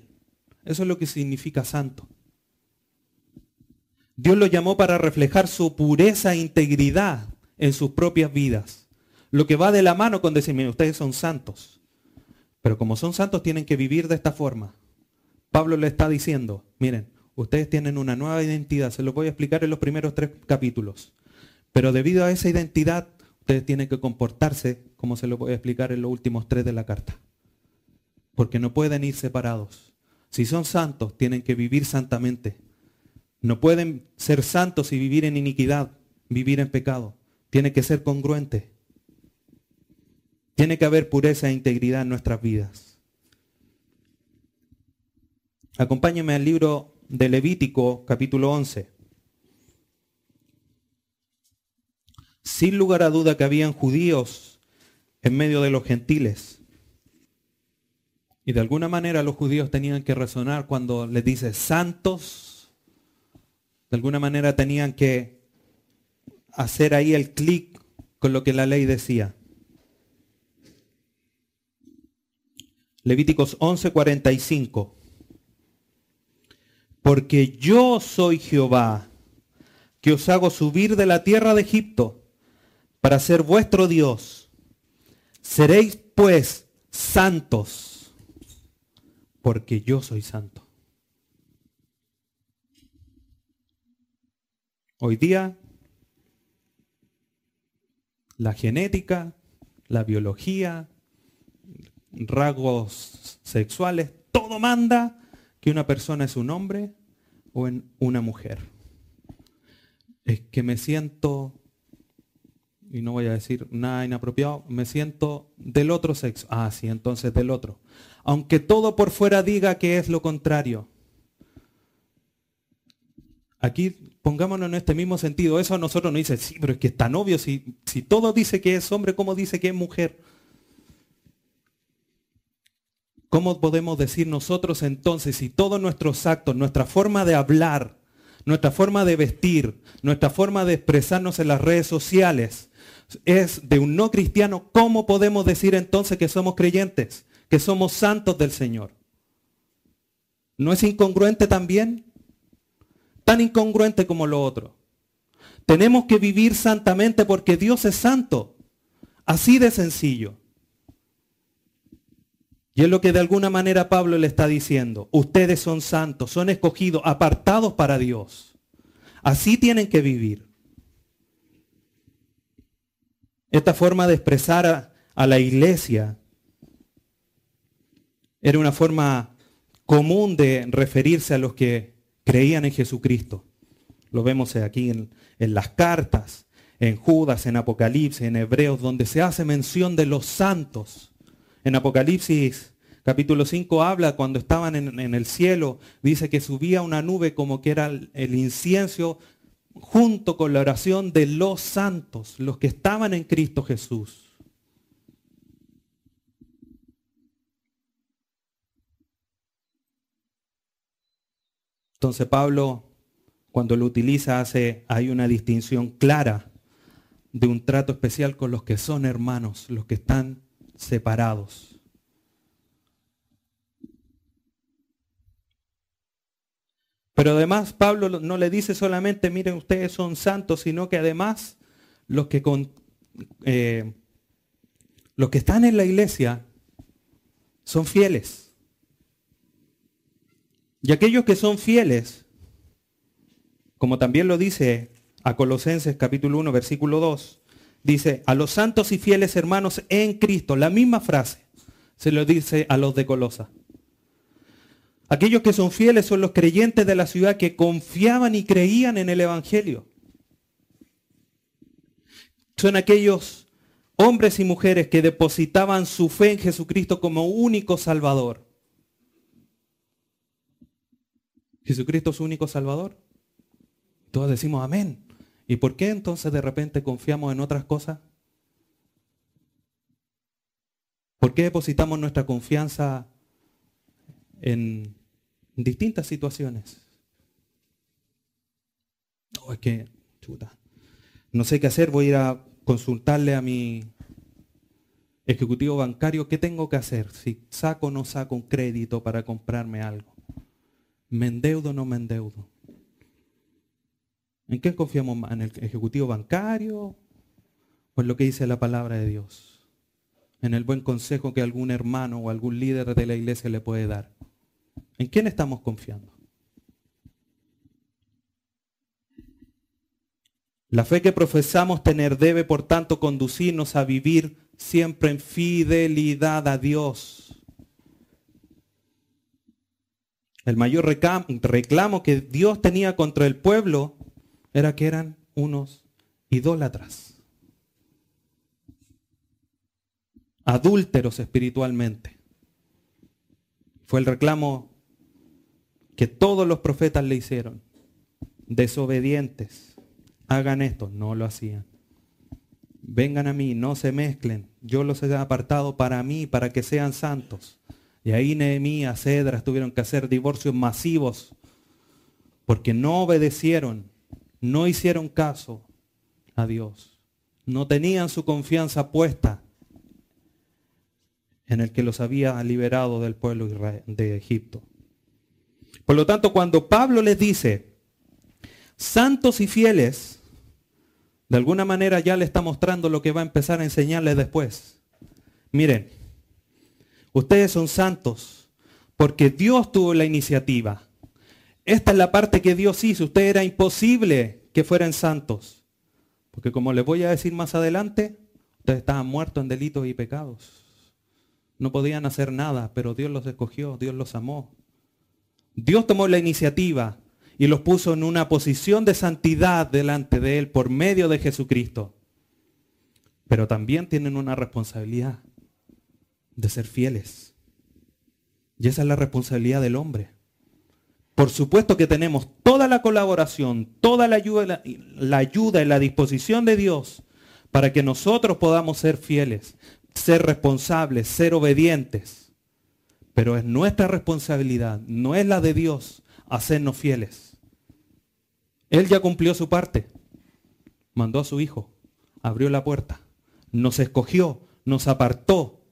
Eso es lo que significa santo. Dios los llamó para reflejar su pureza e integridad en sus propias vidas. Lo que va de la mano con decirme, ustedes son santos. Pero como son santos tienen que vivir de esta forma. Pablo le está diciendo, miren, Ustedes tienen una nueva identidad, se lo voy a explicar en los primeros tres capítulos. Pero debido a esa identidad, ustedes tienen que comportarse como se lo voy a explicar en los últimos tres de la carta. porque no pueden ir separados. Si son santos, tienen que vivir santamente. No pueden ser santos y vivir en iniquidad, vivir en pecado. Tiene que ser congruente. Tiene que haber pureza e integridad en nuestras vidas. Acompáñenme al libro de Levítico, capítulo 11. Sin lugar a duda que habían judíos en medio de los gentiles. Y de alguna manera los judíos tenían que resonar cuando les dice santos. De alguna manera tenían que hacer ahí el clic con lo que la ley decía. Levíticos 11:45. Porque yo soy Jehová, que os hago subir de la tierra de Egipto para ser vuestro Dios. Seréis pues santos, porque yo soy santo. Hoy día, la genética, la biología, rasgos sexuales, todo manda que una persona es un hombre o en una mujer. Es que me siento, y no voy a decir nada inapropiado, me siento del otro sexo. Ah, sí, entonces del otro. Aunque todo por fuera diga que es lo contrario. Aquí pongámonos en este mismo sentido. Eso a nosotros nos dice, sí, pero es que es tan obvio. Si, si todo dice que es hombre, ¿cómo dice que es mujer? ¿Cómo podemos decir nosotros entonces si todos nuestros actos, nuestra forma de hablar, nuestra forma de vestir, nuestra forma de expresarnos en las redes sociales es de un no cristiano, ¿cómo podemos decir entonces que somos creyentes, que somos santos del Señor? ¿No es incongruente también? Tan incongruente como lo otro. Tenemos que vivir santamente porque Dios es santo. Así de sencillo. Y es lo que de alguna manera Pablo le está diciendo. Ustedes son santos, son escogidos, apartados para Dios. Así tienen que vivir. Esta forma de expresar a, la iglesia era una forma común de referirse a los que creían en Jesucristo. Lo vemos aquí en las cartas, en Judas, en Apocalipsis, en Hebreos, donde se hace mención de los santos. En Apocalipsis capítulo 5 habla cuando estaban en, el cielo, dice que subía una nube como que era el, el incienso junto con la oración de los santos, los que estaban en Cristo Jesús. Entonces Pablo, cuando lo utiliza, hace, hay una distinción clara de un trato especial con los que son hermanos, los que están separados. Pero además Pablo no le dice solamente, miren, ustedes son santos, sino que además los que, con, eh, los que están en la iglesia son fieles. Y aquellos que son fieles, como también lo dice a Colosenses capítulo 1, versículo 2, dice, a los santos y fieles hermanos en Cristo, la misma frase se lo dice a los de Colosa. Aquellos que son fieles son los creyentes de la ciudad que confiaban y creían en el Evangelio. Son aquellos hombres y mujeres que depositaban su fe en Jesucristo como único Salvador. ¿Jesucristo es su único Salvador? Todos decimos amén. ¿Y por qué entonces de repente confiamos en otras cosas? ¿Por qué depositamos nuestra confianza en distintas situaciones. No, es que, chuta, no sé qué hacer, voy a ir a consultarle a mi ejecutivo bancario qué tengo que hacer, si saco o no saco un crédito para comprarme algo. ¿Me endeudo o no me endeudo? ¿En qué confiamos más? ¿En el ejecutivo bancario o en lo que dice la palabra de Dios? En el buen consejo que algún hermano o algún líder de la iglesia le puede dar. ¿En quién estamos confiando? La fe que profesamos tener debe, por tanto, conducirnos a vivir siempre en fidelidad a Dios. El mayor reclamo que Dios tenía contra el pueblo era que eran unos idólatras, adúlteros espiritualmente. Fue el reclamo que todos los profetas le hicieron. Desobedientes, hagan esto, no lo hacían. Vengan a mí, no se mezclen, yo los he apartado para mí, para que sean santos. Y ahí Nehemías, Cedras tuvieron que hacer divorcios masivos porque no obedecieron, no hicieron caso a Dios. No tenían su confianza puesta en el que los había liberado del pueblo de Egipto. Por lo tanto, cuando Pablo les dice, santos y fieles, de alguna manera ya le está mostrando lo que va a empezar a enseñarles después. Miren, Ustedes son santos porque Dios tuvo la iniciativa. Esta es la parte que Dios hizo. Usted era imposible que fueran santos. Porque como les voy a decir más adelante, ustedes estaban muertos en delitos y pecados. No podían hacer nada, pero Dios los escogió, Dios los amó. Dios tomó la iniciativa y los puso en una posición de santidad delante de Él por medio de Jesucristo. Pero también tienen una responsabilidad de ser fieles. Y esa es la responsabilidad del hombre. Por supuesto que tenemos toda la colaboración, toda la ayuda, la, ayuda y la disposición de Dios para que nosotros podamos ser fieles, ser responsables, ser obedientes. Pero es nuestra responsabilidad, no es la de Dios, hacernos fieles. Él ya cumplió su parte. Mandó a su Hijo, abrió la puerta, nos escogió, nos apartó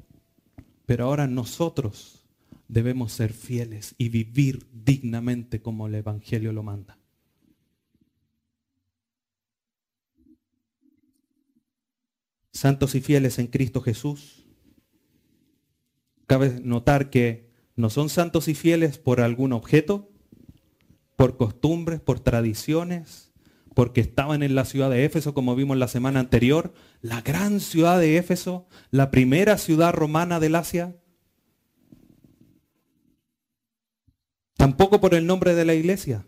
pero ahora nosotros debemos ser fieles y vivir dignamente como el Evangelio lo manda. Santos y fieles en Cristo Jesús. Cabe notar que no son santos y fieles por algún objeto, por costumbres, por tradiciones, porque estaban en la ciudad de Éfeso, como vimos la semana anterior, la gran ciudad de Éfeso, la primera ciudad romana del Asia. Tampoco por el nombre de la iglesia.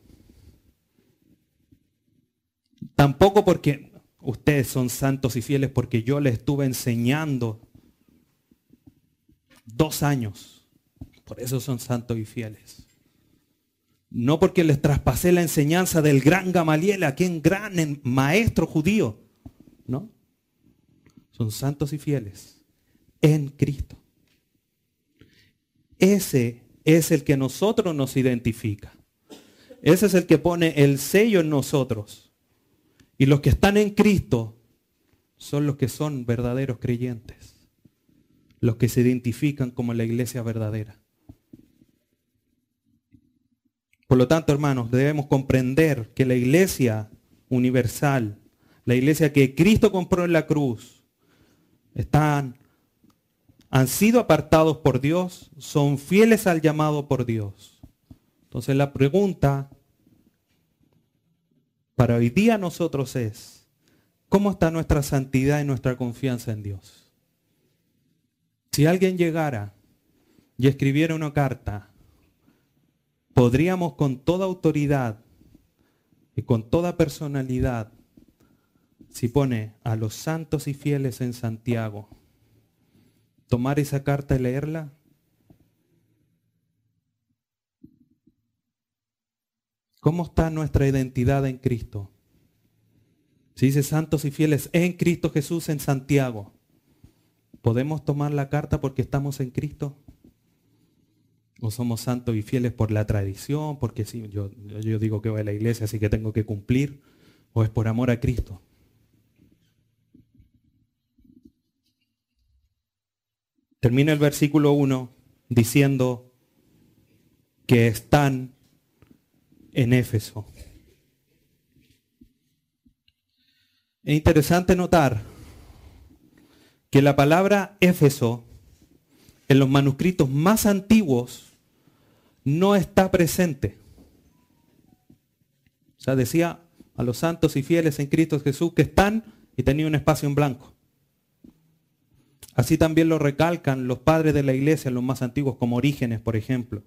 Tampoco porque ustedes son santos y fieles porque yo les estuve enseñando dos años. Por eso son santos y fieles. No porque les traspasé la enseñanza del gran Gamaliel, aquel gran maestro judío. No. Son santos y fieles en Cristo. Ese es el que nosotros nos identifica. Ese es el que pone el sello en nosotros. Y los que están en Cristo son los que son verdaderos creyentes. Los que se identifican como la iglesia verdadera. Por lo tanto, hermanos, debemos comprender que la iglesia universal, la iglesia que Cristo compró en la cruz, están, han sido apartados por Dios, son fieles al llamado por Dios. Entonces la pregunta para hoy día nosotros es, ¿cómo está nuestra santidad y nuestra confianza en Dios? Si alguien llegara y escribiera una carta podríamos con toda autoridad y con toda personalidad, si pone a los santos y fieles en Santiago, tomar esa carta y leerla? ¿Cómo está nuestra identidad en Cristo? Si dice santos y fieles en Cristo Jesús en Santiago, ¿podemos tomar la carta porque estamos en Cristo? o somos santos y fieles por la tradición, porque sí, yo, yo digo que voy a la iglesia, así que tengo que cumplir, o es por amor a Cristo. Termina el versículo 1 diciendo que están en Éfeso. Es interesante notar que la palabra Éfeso en los manuscritos más antiguos no está presente. O sea, decía a los santos y fieles en Cristo Jesús que están y tenía un espacio en blanco. Así también lo recalcan los padres de la iglesia, los más antiguos, como Orígenes, por ejemplo.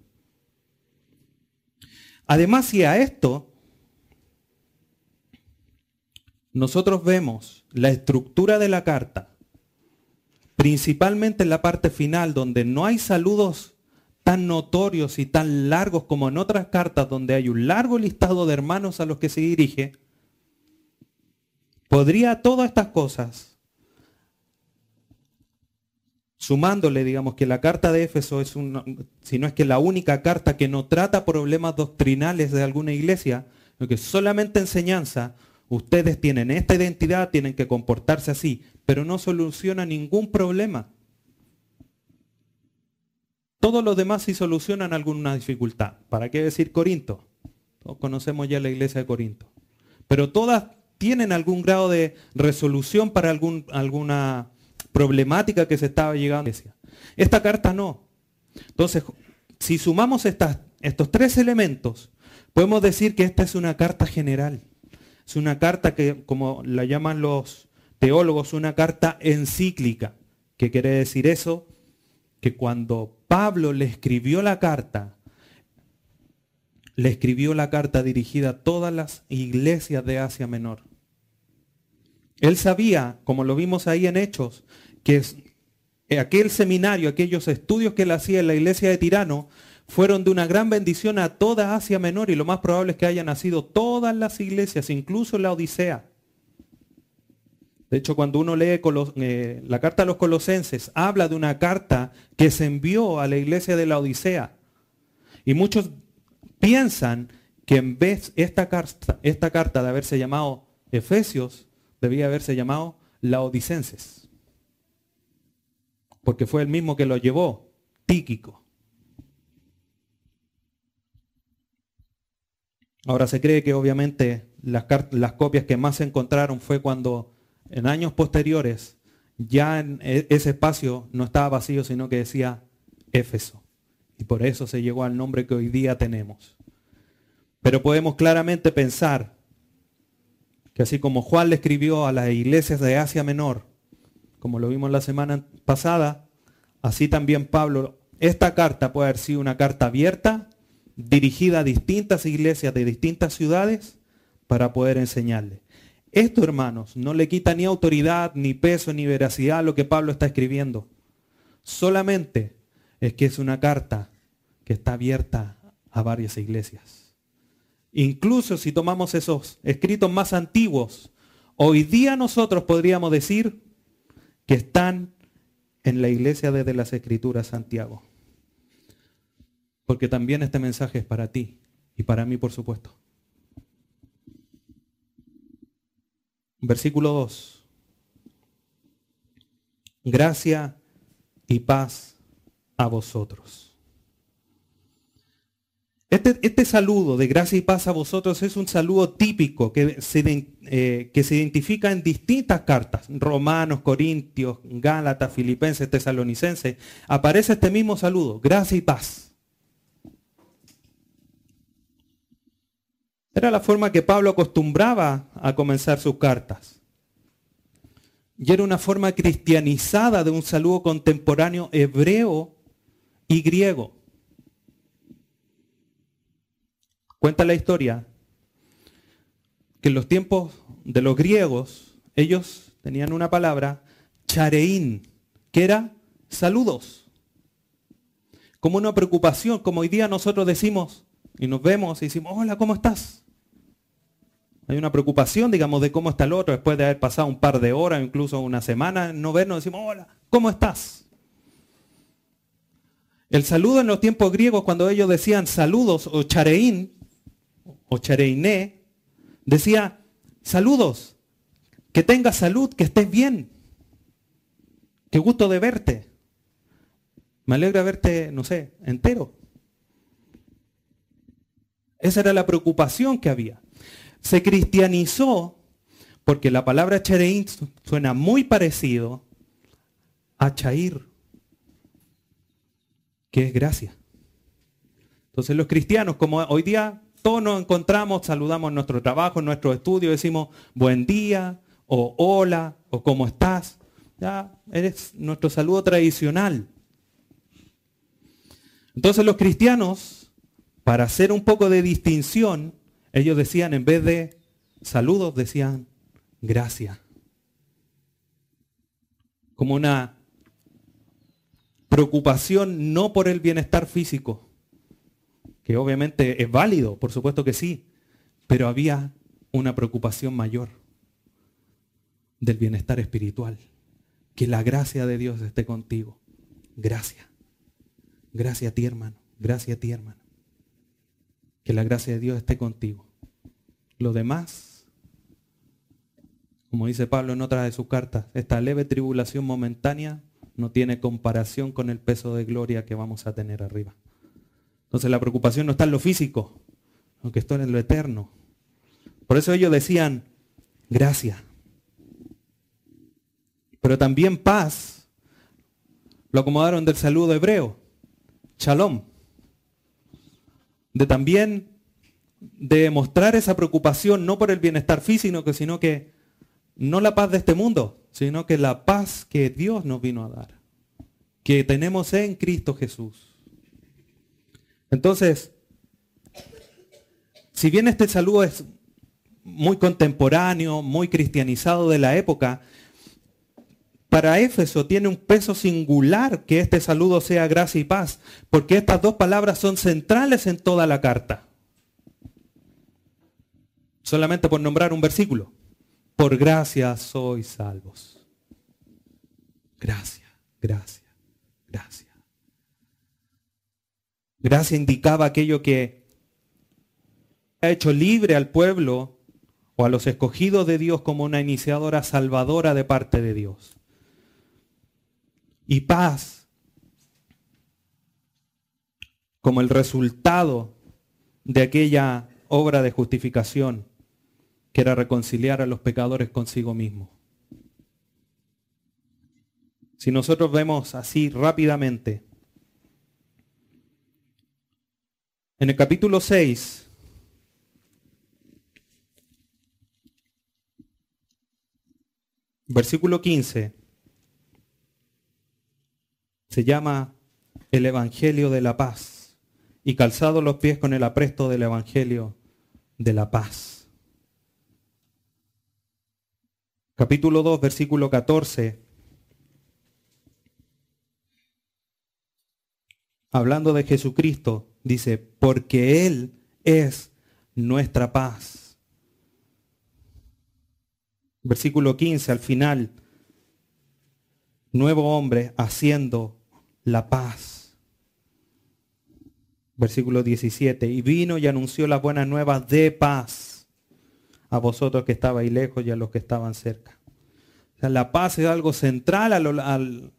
Además, si a esto nosotros vemos la estructura de la carta, principalmente en la parte final, donde no hay saludos tan notorios y tan largos como en otras cartas, donde hay un largo listado de hermanos a los que se dirige, podría todas estas cosas, sumándole, digamos, que la carta de Éfeso es una, si no es que la única carta que no trata problemas doctrinales de alguna iglesia, sino que solamente enseñanza, Ustedes tienen esta identidad, tienen que comportarse así, pero no soluciona ningún problema. Todos los demás sí solucionan alguna dificultad. ¿Para qué decir Corinto? Todos conocemos ya la iglesia de Corinto. Pero todas tienen algún grado de resolución para algún, alguna problemática que se estaba llegando a la iglesia. Esta carta no. Entonces, si sumamos estas, estos tres elementos, podemos decir que esta es una carta general. Es una carta que, como la llaman los teólogos, una carta encíclica. ¿Qué quiere decir eso? Que cuando Pablo le escribió la carta, le escribió la carta dirigida a todas las iglesias de Asia Menor. Él sabía, como lo vimos ahí en Hechos, que aquel seminario, aquellos estudios que él hacía en la iglesia de Tirano, fueron de una gran bendición a toda Asia Menor y lo más probable es que hayan nacido todas las iglesias, incluso la Odisea. De hecho, cuando uno lee eh, la carta a los colosenses, habla de una carta que se envió a la iglesia de la Odisea. Y muchos piensan que en vez esta carta, esta carta de haberse llamado Efesios, debía haberse llamado Laodicenses. Porque fue el mismo que lo llevó, Tíquico. Ahora se cree que obviamente las, copias que más se encontraron fue cuando en años posteriores ya en e, ese espacio no estaba vacío, sino que decía Éfeso. Y por eso se llegó al nombre que hoy día tenemos. Pero podemos claramente pensar que así como Juan le escribió a las iglesias de Asia Menor, como lo vimos la semana pasada, así también Pablo, esta carta puede haber sido una carta abierta dirigida a distintas iglesias de distintas ciudades para poder enseñarle. Esto, hermanos, no le quita ni autoridad, ni peso, ni veracidad a lo que Pablo está escribiendo. Solamente es que es una carta que está abierta a varias iglesias. Incluso si tomamos esos escritos más antiguos, hoy día nosotros podríamos decir que están en la iglesia desde las Escrituras Santiago. Porque también este mensaje es para ti y para mí, por supuesto. Versículo 2. Gracia y paz a vosotros. Este, este, saludo de gracia y paz a vosotros es un saludo típico eh, que se identifica en distintas cartas. Romanos, Corintios, Gálatas, Filipenses, Tesalonicenses. Aparece este mismo saludo, gracia y paz. Era la forma que Pablo acostumbraba a comenzar sus cartas. Y era una forma cristianizada de un saludo contemporáneo hebreo y griego. Cuenta la historia que en los tiempos de los griegos, ellos tenían una palabra, chareín, que era saludos. Como una preocupación, como hoy día nosotros decimos y nos vemos y decimos, hola, ¿cómo estás? Hay una preocupación, digamos, de cómo está el otro después de haber pasado un par de horas, incluso una semana, no vernos, decimos, hola, ¿cómo estás? El saludo en los tiempos griegos, cuando ellos decían saludos o chareín, o chareiné, decía, saludos, que tengas salud, que estés bien, qué gusto de verte. Me alegra verte, no sé, entero. Esa era la preocupación que había se cristianizó porque la palabra chereín suena muy parecido a chair, que es gracia. Entonces los cristianos, como hoy día todos nos encontramos, saludamos nuestro trabajo, nuestro estudio, decimos buen día o hola o cómo estás. Ya eres nuestro saludo tradicional. Entonces los cristianos para hacer un poco de distinción, ellos decían, en vez de saludos, decían gracias. Como una preocupación no por el bienestar físico, que obviamente es válido, por supuesto que sí, pero había una preocupación mayor del bienestar espiritual. Que la gracia de Dios esté contigo. Gracias. Gracias a ti, hermano. Gracias a ti, hermano. Que la gracia de Dios esté contigo. Lo demás, como dice Pablo en otras de sus cartas, esta leve tribulación momentánea no tiene comparación con el peso de gloria que vamos a tener arriba. Entonces la preocupación no está en lo físico, aunque está en lo eterno. Por eso ellos decían, gracias. Pero también paz lo acomodaron del saludo hebreo, shalom. De también de mostrar esa preocupación no por el bienestar físico, sino que no la paz de este mundo, sino que la paz que Dios nos vino a dar, que tenemos en Cristo Jesús. Entonces, si bien este saludo es muy contemporáneo, muy cristianizado de la época, para Éfeso tiene un peso singular que este saludo sea gracia y paz, porque estas dos palabras son centrales en toda la carta. Solamente por nombrar un versículo. Por gracia sois salvos. Gracia, gracia, gracia. Gracia indicaba aquello que ha hecho libre al pueblo o a los escogidos de Dios como una iniciadora salvadora de parte de Dios. Y paz como el resultado de aquella obra de justificación que era reconciliar a los pecadores consigo mismo. Si nosotros vemos así rápidamente, en el capítulo 6, versículo 15, se llama el Evangelio de la Paz y calzado los pies con el apresto del Evangelio de la Paz. Capítulo 2, versículo 14. Hablando de Jesucristo, dice, porque Él es nuestra paz versículo 15 al final, nuevo hombre haciendo la paz. Versículo 17, y vino y anunció las buenas nuevas de paz a vosotros que estabais lejos y a los que estaban cerca. la paz es algo central al,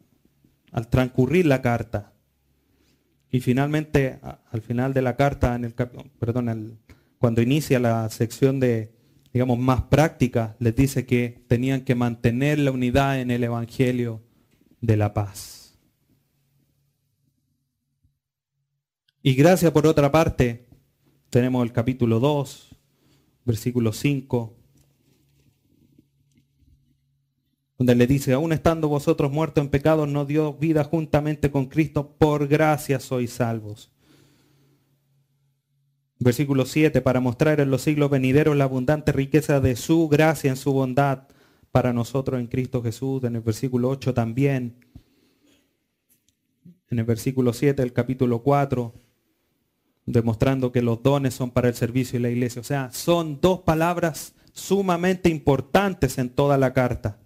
transcurrir la carta. Y finalmente, al final de la carta, cuando inicia la sección de, digamos, más práctica, les dice que tenían que mantener la unidad en el Evangelio de la paz. Y gracias por otra parte, tenemos el capítulo 2, versículo 5, donde le dice, aún estando vosotros muertos en pecado, no dio vida juntamente con Cristo, por gracia sois salvos. Versículo 7, para mostrar en los siglos venideros la abundante riqueza de su gracia en su bondad para nosotros en Cristo Jesús. En el versículo 8 también. En el versículo 7 del capítulo 4, demostrando que los dones son para el servicio de la iglesia. O sea, son dos palabras sumamente importantes en toda la carta.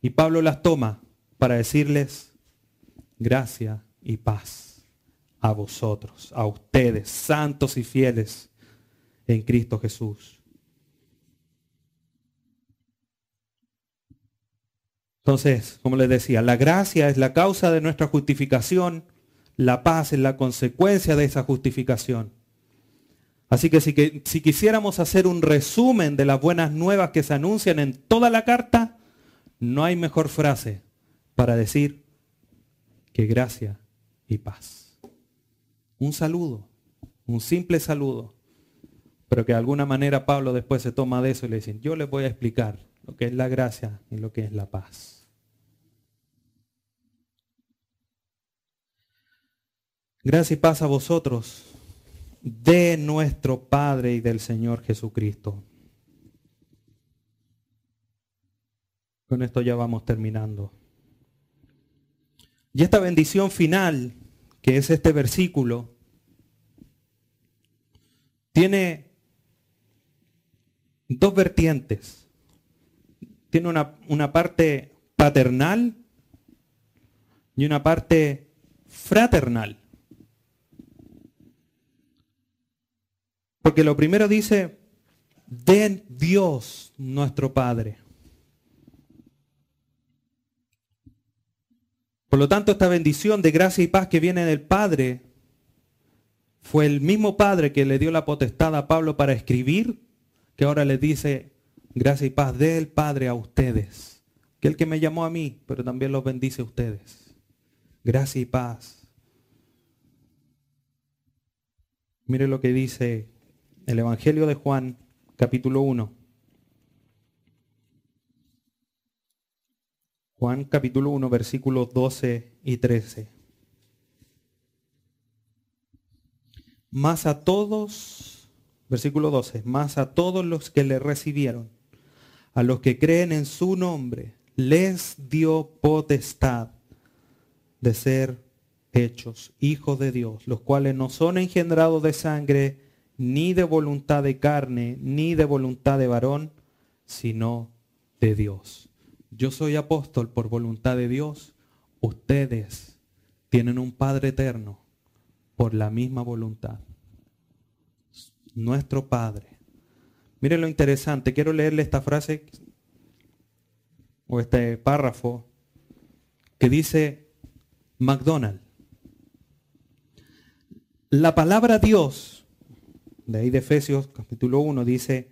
Y Pablo las toma para decirles gracia y paz a vosotros, a ustedes, santos y fieles en Cristo Jesús. Entonces, como les decía, la gracia es la causa de nuestra justificación, la paz es la consecuencia de esa justificación. Así que si, que si, quisiéramos hacer un resumen de las buenas nuevas que se anuncian en toda la carta, no hay mejor frase para decir que gracia y paz un saludo, un simple saludo, pero que de alguna manera Pablo después se toma de eso y le dice, yo les voy a explicar lo que es la gracia y lo que es la paz. Gracia y paz a vosotros de nuestro Padre y del Señor Jesucristo. Con esto ya vamos terminando. Y esta bendición final, que es este versículo, tiene dos vertientes. Tiene una, una parte paternal y una parte fraternal. Porque lo primero dice, den Dios nuestro Padre. Por lo tanto, esta bendición de gracia y paz que viene del Padre fue el mismo Padre que le dio la potestad a Pablo para escribir, que ahora le dice gracia y paz del Padre a ustedes. Que el que me llamó a mí, pero también los bendice a ustedes. Gracia y paz. Mire lo que dice el Evangelio de Juan, capítulo 1. Juan capítulo 1, versículos 12 y 13. Más a todos, versículo 12, más a todos los que le recibieron, a los que creen en su nombre, les dio potestad de ser hechos hijos de Dios, los cuales no son engendrados de sangre, ni de voluntad de carne, ni de voluntad de varón, sino de Dios. Yo soy apóstol por voluntad de Dios. Ustedes tienen un Padre eterno por la misma voluntad. Nuestro Padre. Miren lo interesante. Quiero leerle esta frase o este párrafo que dice McDonald. La palabra Dios, de ahí de Efesios capítulo 1, dice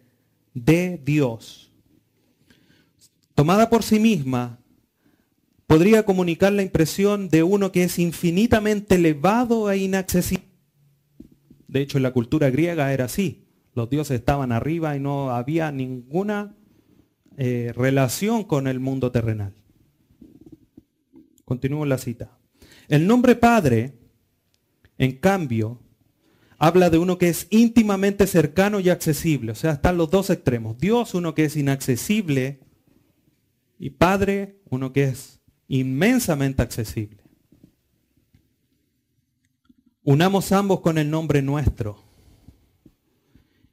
de Dios tomada por sí misma, podría comunicar la impresión de uno que es infinitamente elevado e inaccesible. De hecho, en la cultura griega era así. Los dioses estaban arriba y no había ninguna eh, relación con el mundo terrenal. Continúo la cita. El nombre Padre, en cambio, habla de uno que es íntimamente cercano y accesible. O sea, están los dos extremos. Dios, uno que es inaccesible y Padre, uno que es inmensamente accesible. Unamos ambos con el nombre nuestro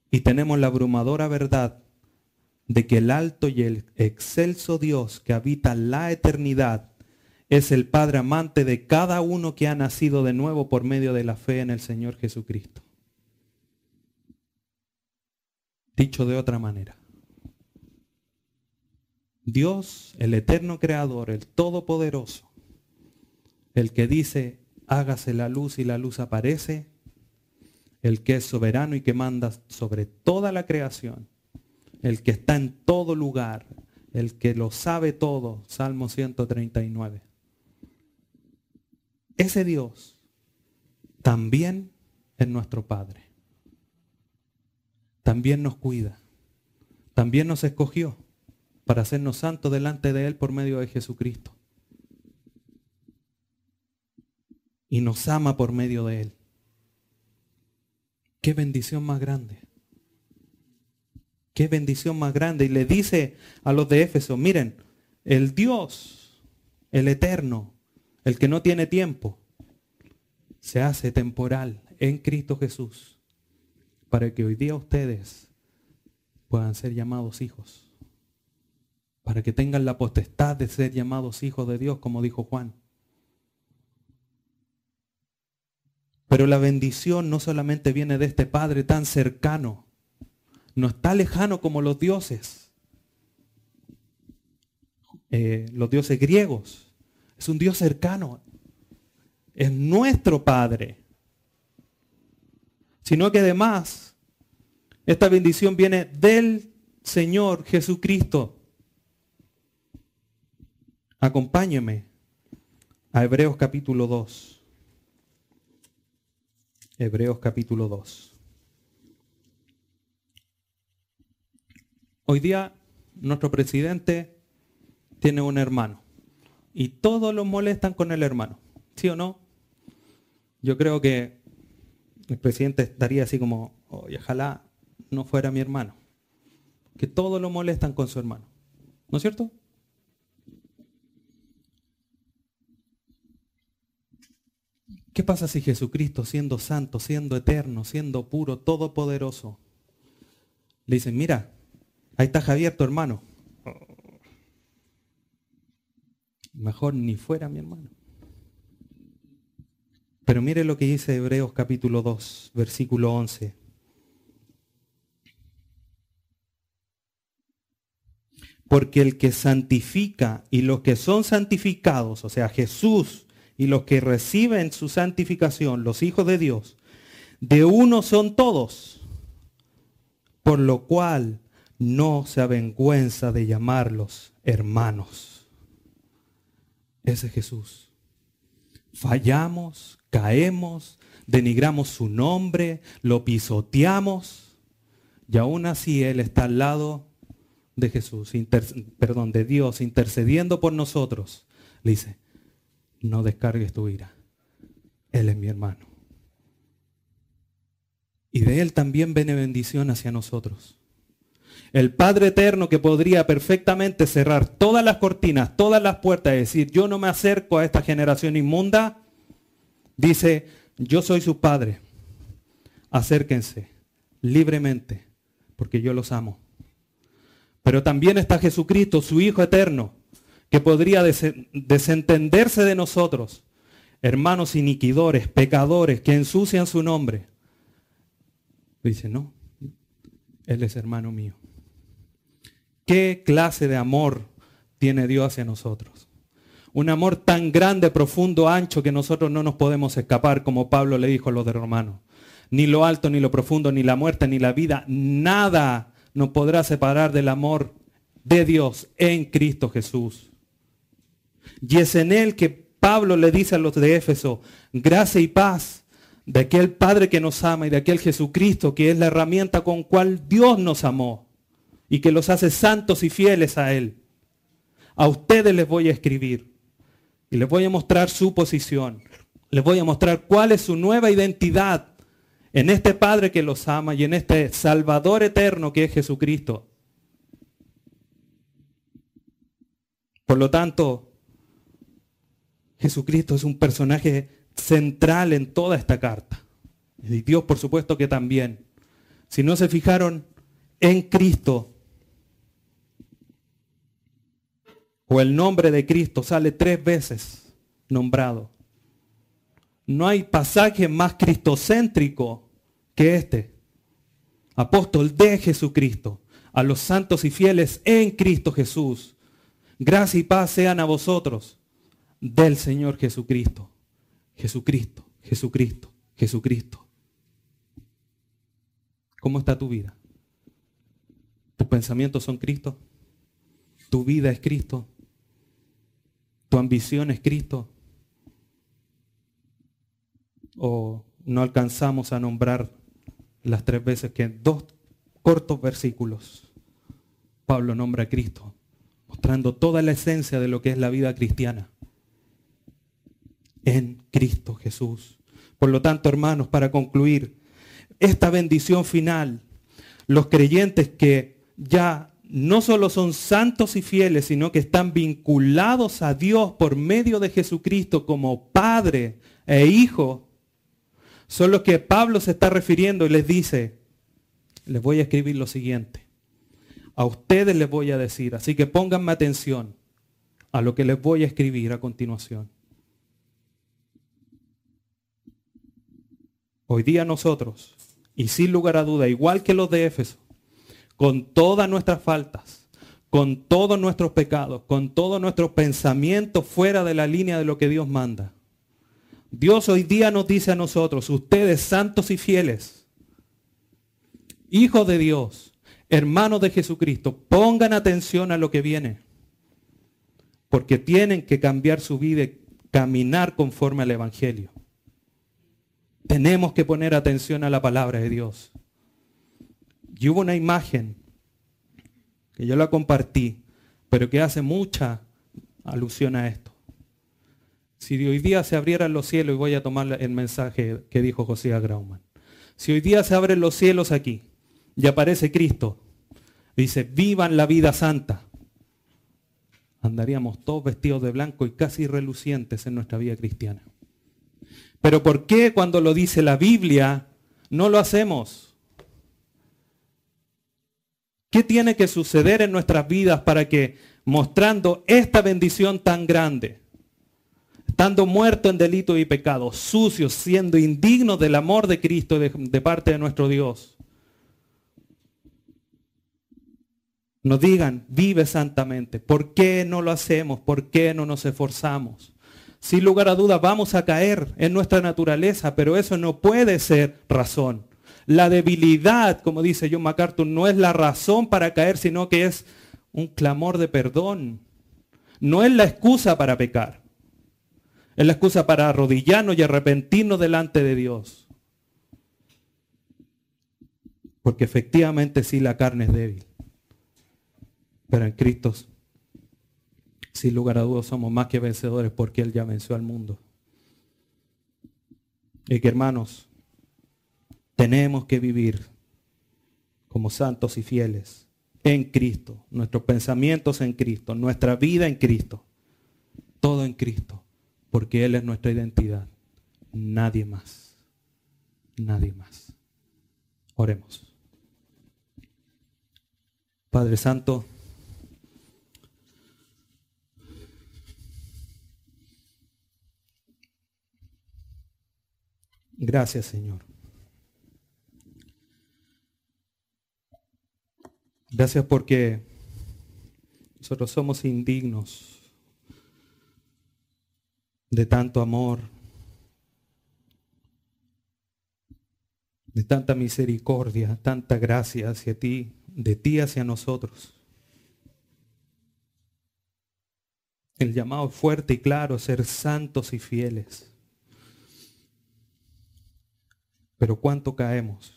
y tenemos la abrumadora verdad de que el alto y el excelso Dios que habita la eternidad es el Padre amante de cada uno que ha nacido de nuevo por medio de la fe en el Señor Jesucristo. Dicho de otra manera, Dios, el eterno creador, el todopoderoso, el que dice, hágase la luz y la luz aparece, el que es soberano y que manda sobre toda la creación, el que está en todo lugar, el que lo sabe todo, Salmo 139. Ese Dios también es nuestro Padre. También nos cuida. También nos escogió para hacernos santos delante de Él por medio de Jesucristo. Y nos ama por medio de Él. Qué bendición más grande. Qué bendición más grande. Y le dice a los de Éfeso, miren, el Dios, el eterno, el que no tiene tiempo, se hace temporal en Cristo Jesús para que hoy día ustedes puedan ser llamados hijos para que tengan la potestad de ser llamados hijos de Dios, como dijo Juan. Pero la bendición no solamente viene de este Padre tan cercano, no está lejano como los dioses, eh, los dioses griegos. Es un Dios cercano, es nuestro Padre. Sino que además, esta bendición viene del Señor Jesucristo. Acompáñeme a Hebreos capítulo 2. Hebreos capítulo 2. Hoy día nuestro presidente tiene un hermano y todos lo molestan con el hermano. ¿Sí o no? Yo creo que el presidente estaría así como, ojalá no fuera mi hermano. Que todo lo molestan con su hermano. ¿No es cierto? ¿Qué pasa si Jesucristo, siendo santo, siendo eterno, siendo puro, todopoderoso, le dicen, mira, ahí está Javier, tu hermano. Mejor ni fuera mi hermano. Pero mire lo que dice Hebreos capítulo 2, versículo 11. Porque el que santifica y los que son santificados, o sea, Jesús y los que reciben su santificación, los hijos de Dios, de uno son todos, por lo cual no se avergüenza de llamarlos hermanos. Ese es Jesús. Fallamos, caemos, denigramos su nombre, lo pisoteamos, y aún así Él está al lado de Jesús, perdón, de Dios, intercediendo por nosotros. Le dice, no descargues tu ira. Él es mi hermano. Y de Él también viene bendición hacia nosotros. El Padre Eterno que podría perfectamente cerrar todas las cortinas, todas las puertas y decir, yo no me acerco a esta generación inmunda, dice, yo soy su Padre. Acérquense libremente, porque yo los amo. Pero también está Jesucristo, su Hijo eterno, que podría desentenderse de nosotros, hermanos iniquidores, pecadores, que ensucian su nombre. Dice, no, Él es hermano mío. ¿Qué clase de amor tiene Dios hacia nosotros? Un amor tan grande, profundo, ancho, que nosotros no nos podemos escapar, como Pablo le dijo a los de Romanos. Ni lo alto, ni lo profundo, ni la muerte, ni la vida, nada nos podrá separar del amor de Dios en Cristo Jesús. Y es en él que Pablo le dice a los de Éfeso, gracia y paz de aquel Padre que nos ama y de aquel Jesucristo que es la herramienta con cual Dios nos amó y que los hace santos y fieles a Él. A ustedes les voy a escribir y les voy a mostrar su posición. Les voy a mostrar cuál es su nueva identidad en este Padre que los ama y en este Salvador eterno que es Jesucristo. Por lo tanto, Jesucristo es un personaje central en toda esta carta. Y Dios, por supuesto que también. Si no se fijaron en Cristo, o el nombre de Cristo sale tres veces nombrado. No hay pasaje más cristocéntrico que este. Apóstol de Jesucristo, a los santos y fieles en Cristo Jesús. Gracia y paz sean a vosotros del Señor Jesucristo. Jesucristo, Jesucristo, Jesucristo. ¿Cómo está tu vida? ¿Tus pensamientos son Cristo? ¿Tu vida es Cristo? ¿Tu ambición es Cristo? o no alcanzamos a nombrar las tres veces que en dos cortos versículos Pablo nombra a Cristo, mostrando toda la esencia de lo que es la vida cristiana en Cristo Jesús. Por lo tanto, hermanos, para concluir, esta bendición final, los creyentes que ya no solo son santos y fieles, sino que están vinculados a Dios por medio de Jesucristo como Padre e Hijo, son los que Pablo se está refiriendo y les dice, les voy a escribir lo siguiente. A ustedes les voy a decir, así que pónganme atención a lo que les voy a escribir a continuación. Hoy día nosotros, y sin lugar a duda, igual que los de Éfeso, con todas nuestras faltas, con todos nuestros pecados, con todos nuestros pensamientos fuera de la línea de lo que Dios manda, Dios hoy día nos dice a nosotros, ustedes santos y fieles, hijos de Dios, hermanos de Jesucristo, pongan atención a lo que viene, porque tienen que cambiar su vida y caminar conforme al Evangelio. Tenemos que poner atención a la palabra de Dios. Y hubo una imagen que yo la compartí, pero que hace mucha alusión a esto. Si hoy día se abrieran los cielos, y voy a tomar el mensaje que dijo José Grauman, Si hoy día se abren los cielos aquí y aparece Cristo, dice, vivan la vida santa, andaríamos todos vestidos de blanco y casi relucientes en nuestra vida cristiana. Pero ¿por qué cuando lo dice la Biblia no lo hacemos? ¿Qué tiene que suceder en nuestras vidas para que mostrando esta bendición tan grande, estando muerto en delito y pecado, sucios, siendo indignos del amor de Cristo de, de parte de nuestro Dios, nos digan, vive santamente. ¿Por qué no lo hacemos? ¿Por qué no nos esforzamos? Sin lugar a dudas vamos a caer en nuestra naturaleza, pero eso no puede ser razón. La debilidad, como dice John MacArthur, no es la razón para caer, sino que es un clamor de perdón. No es la excusa para pecar. Es la excusa para arrodillarnos y arrepentirnos delante de Dios. Porque efectivamente sí la carne es débil. Pero en Cristo, sin lugar a dudas, somos más que vencedores porque Él ya venció al mundo. Y que hermanos, tenemos que vivir como santos y fieles en Cristo, nuestros pensamientos en Cristo, nuestra vida en Cristo, todo en Cristo, porque Él es nuestra identidad, nadie más, nadie más. Oremos. Padre Santo, Gracias, Señor. Gracias porque nosotros somos indignos de tanto amor, de tanta misericordia, tanta gracia hacia ti, de ti hacia nosotros. El llamado fuerte y claro, ser santos y fieles. Pero cuánto caemos.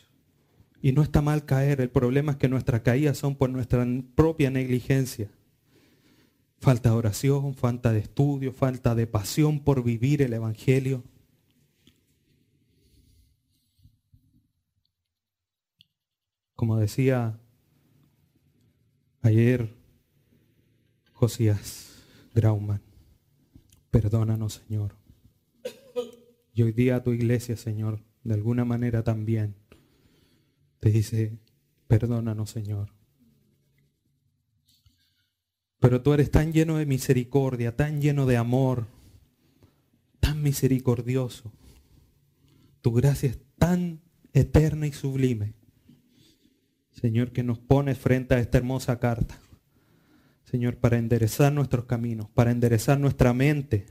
Y no está mal caer, el problema es que nuestras caídas son por nuestra propia negligencia. Falta de oración, falta de estudio, falta de pasión por vivir el Evangelio. Como decía ayer Josías Grauman, perdónanos Señor. Y hoy día a tu iglesia, Señor, de alguna manera también te dice, perdónanos Señor. Pero tú eres tan lleno de misericordia, tan lleno de amor, tan misericordioso. Tu gracia es tan eterna y sublime. Señor, que nos pones frente a esta hermosa carta. Señor, para enderezar nuestros caminos, para enderezar nuestra mente,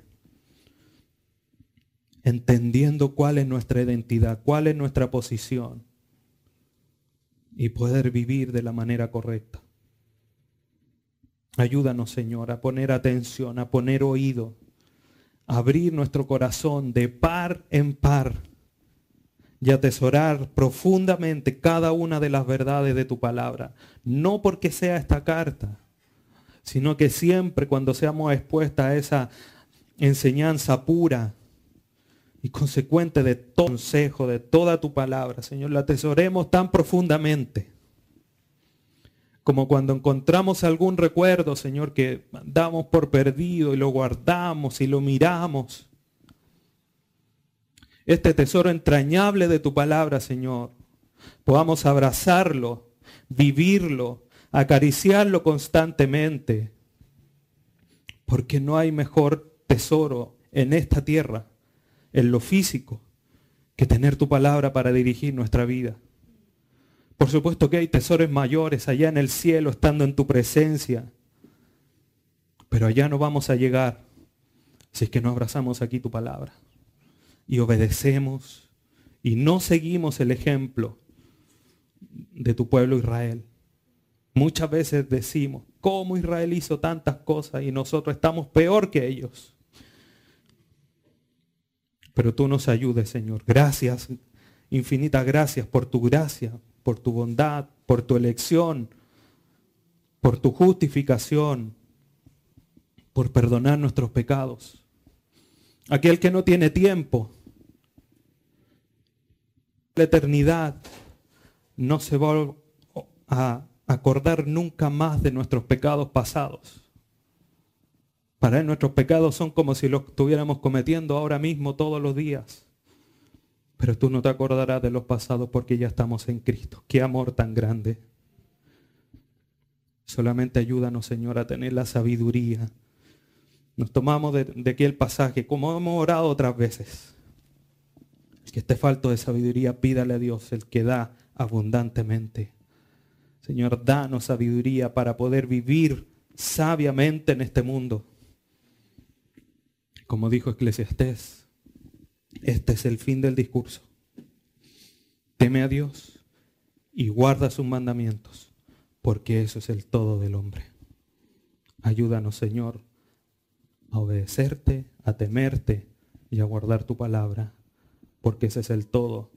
entendiendo cuál es nuestra identidad, cuál es nuestra posición y poder vivir de la manera correcta. Ayúdanos, Señor, a poner atención, a poner oído, a abrir nuestro corazón de par en par y atesorar profundamente cada una de las verdades de tu palabra. No porque sea esta carta, sino que siempre cuando seamos expuestas a esa enseñanza pura, y consecuente de todo consejo, de toda tu palabra, Señor, la atesoremos tan profundamente como cuando encontramos algún recuerdo, Señor, que damos por perdido y lo guardamos y lo miramos. Este tesoro entrañable de tu palabra, Señor, podamos abrazarlo, vivirlo, acariciarlo constantemente, porque no hay mejor tesoro en esta tierra en lo físico que tener tu palabra para dirigir nuestra vida. Por supuesto que hay tesoros mayores allá en el cielo, estando en tu presencia. Pero allá no vamos a llegar si es que no abrazamos aquí tu palabra. Y obedecemos y no seguimos el ejemplo de tu pueblo Israel. Muchas veces decimos, ¿cómo Israel hizo tantas cosas y nosotros estamos peor que ellos? Pero tú nos ayudes, Señor. Gracias, infinitas gracias por tu gracia, por tu bondad, por tu elección, por tu justificación, por perdonar nuestros pecados. Aquel que no tiene tiempo la eternidad no se va a acordar nunca más de nuestros pecados pasados. Para él nuestros pecados son como si los estuviéramos cometiendo ahora mismo todos los días. Pero tú no te acordarás de los pasados porque ya estamos en Cristo. Qué amor tan grande. Solamente ayúdanos, Señor, a tener la sabiduría. Nos tomamos de, de aquí el pasaje, como hemos orado otras veces. El que esté falto de sabiduría, pídale a Dios, el que da abundantemente. Señor, danos sabiduría para poder vivir sabiamente en este mundo. Como dijo Eclesiastés, este es el fin del discurso. Teme a Dios y guarda sus mandamientos, porque eso es el todo del hombre. Ayúdanos, Señor, a obedecerte, a temerte y a guardar tu palabra, porque ese es el todo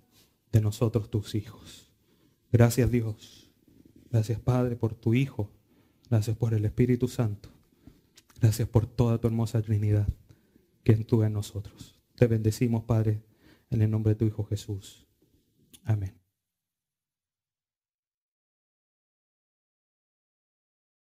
de nosotros, tus hijos. Gracias, Dios. Gracias, Padre, por tu Hijo. Gracias por el Espíritu Santo. Gracias por toda tu hermosa Trinidad que tú en nosotros. Te bendecimos, Padre, en el nombre de tu Hijo Jesús. Amén.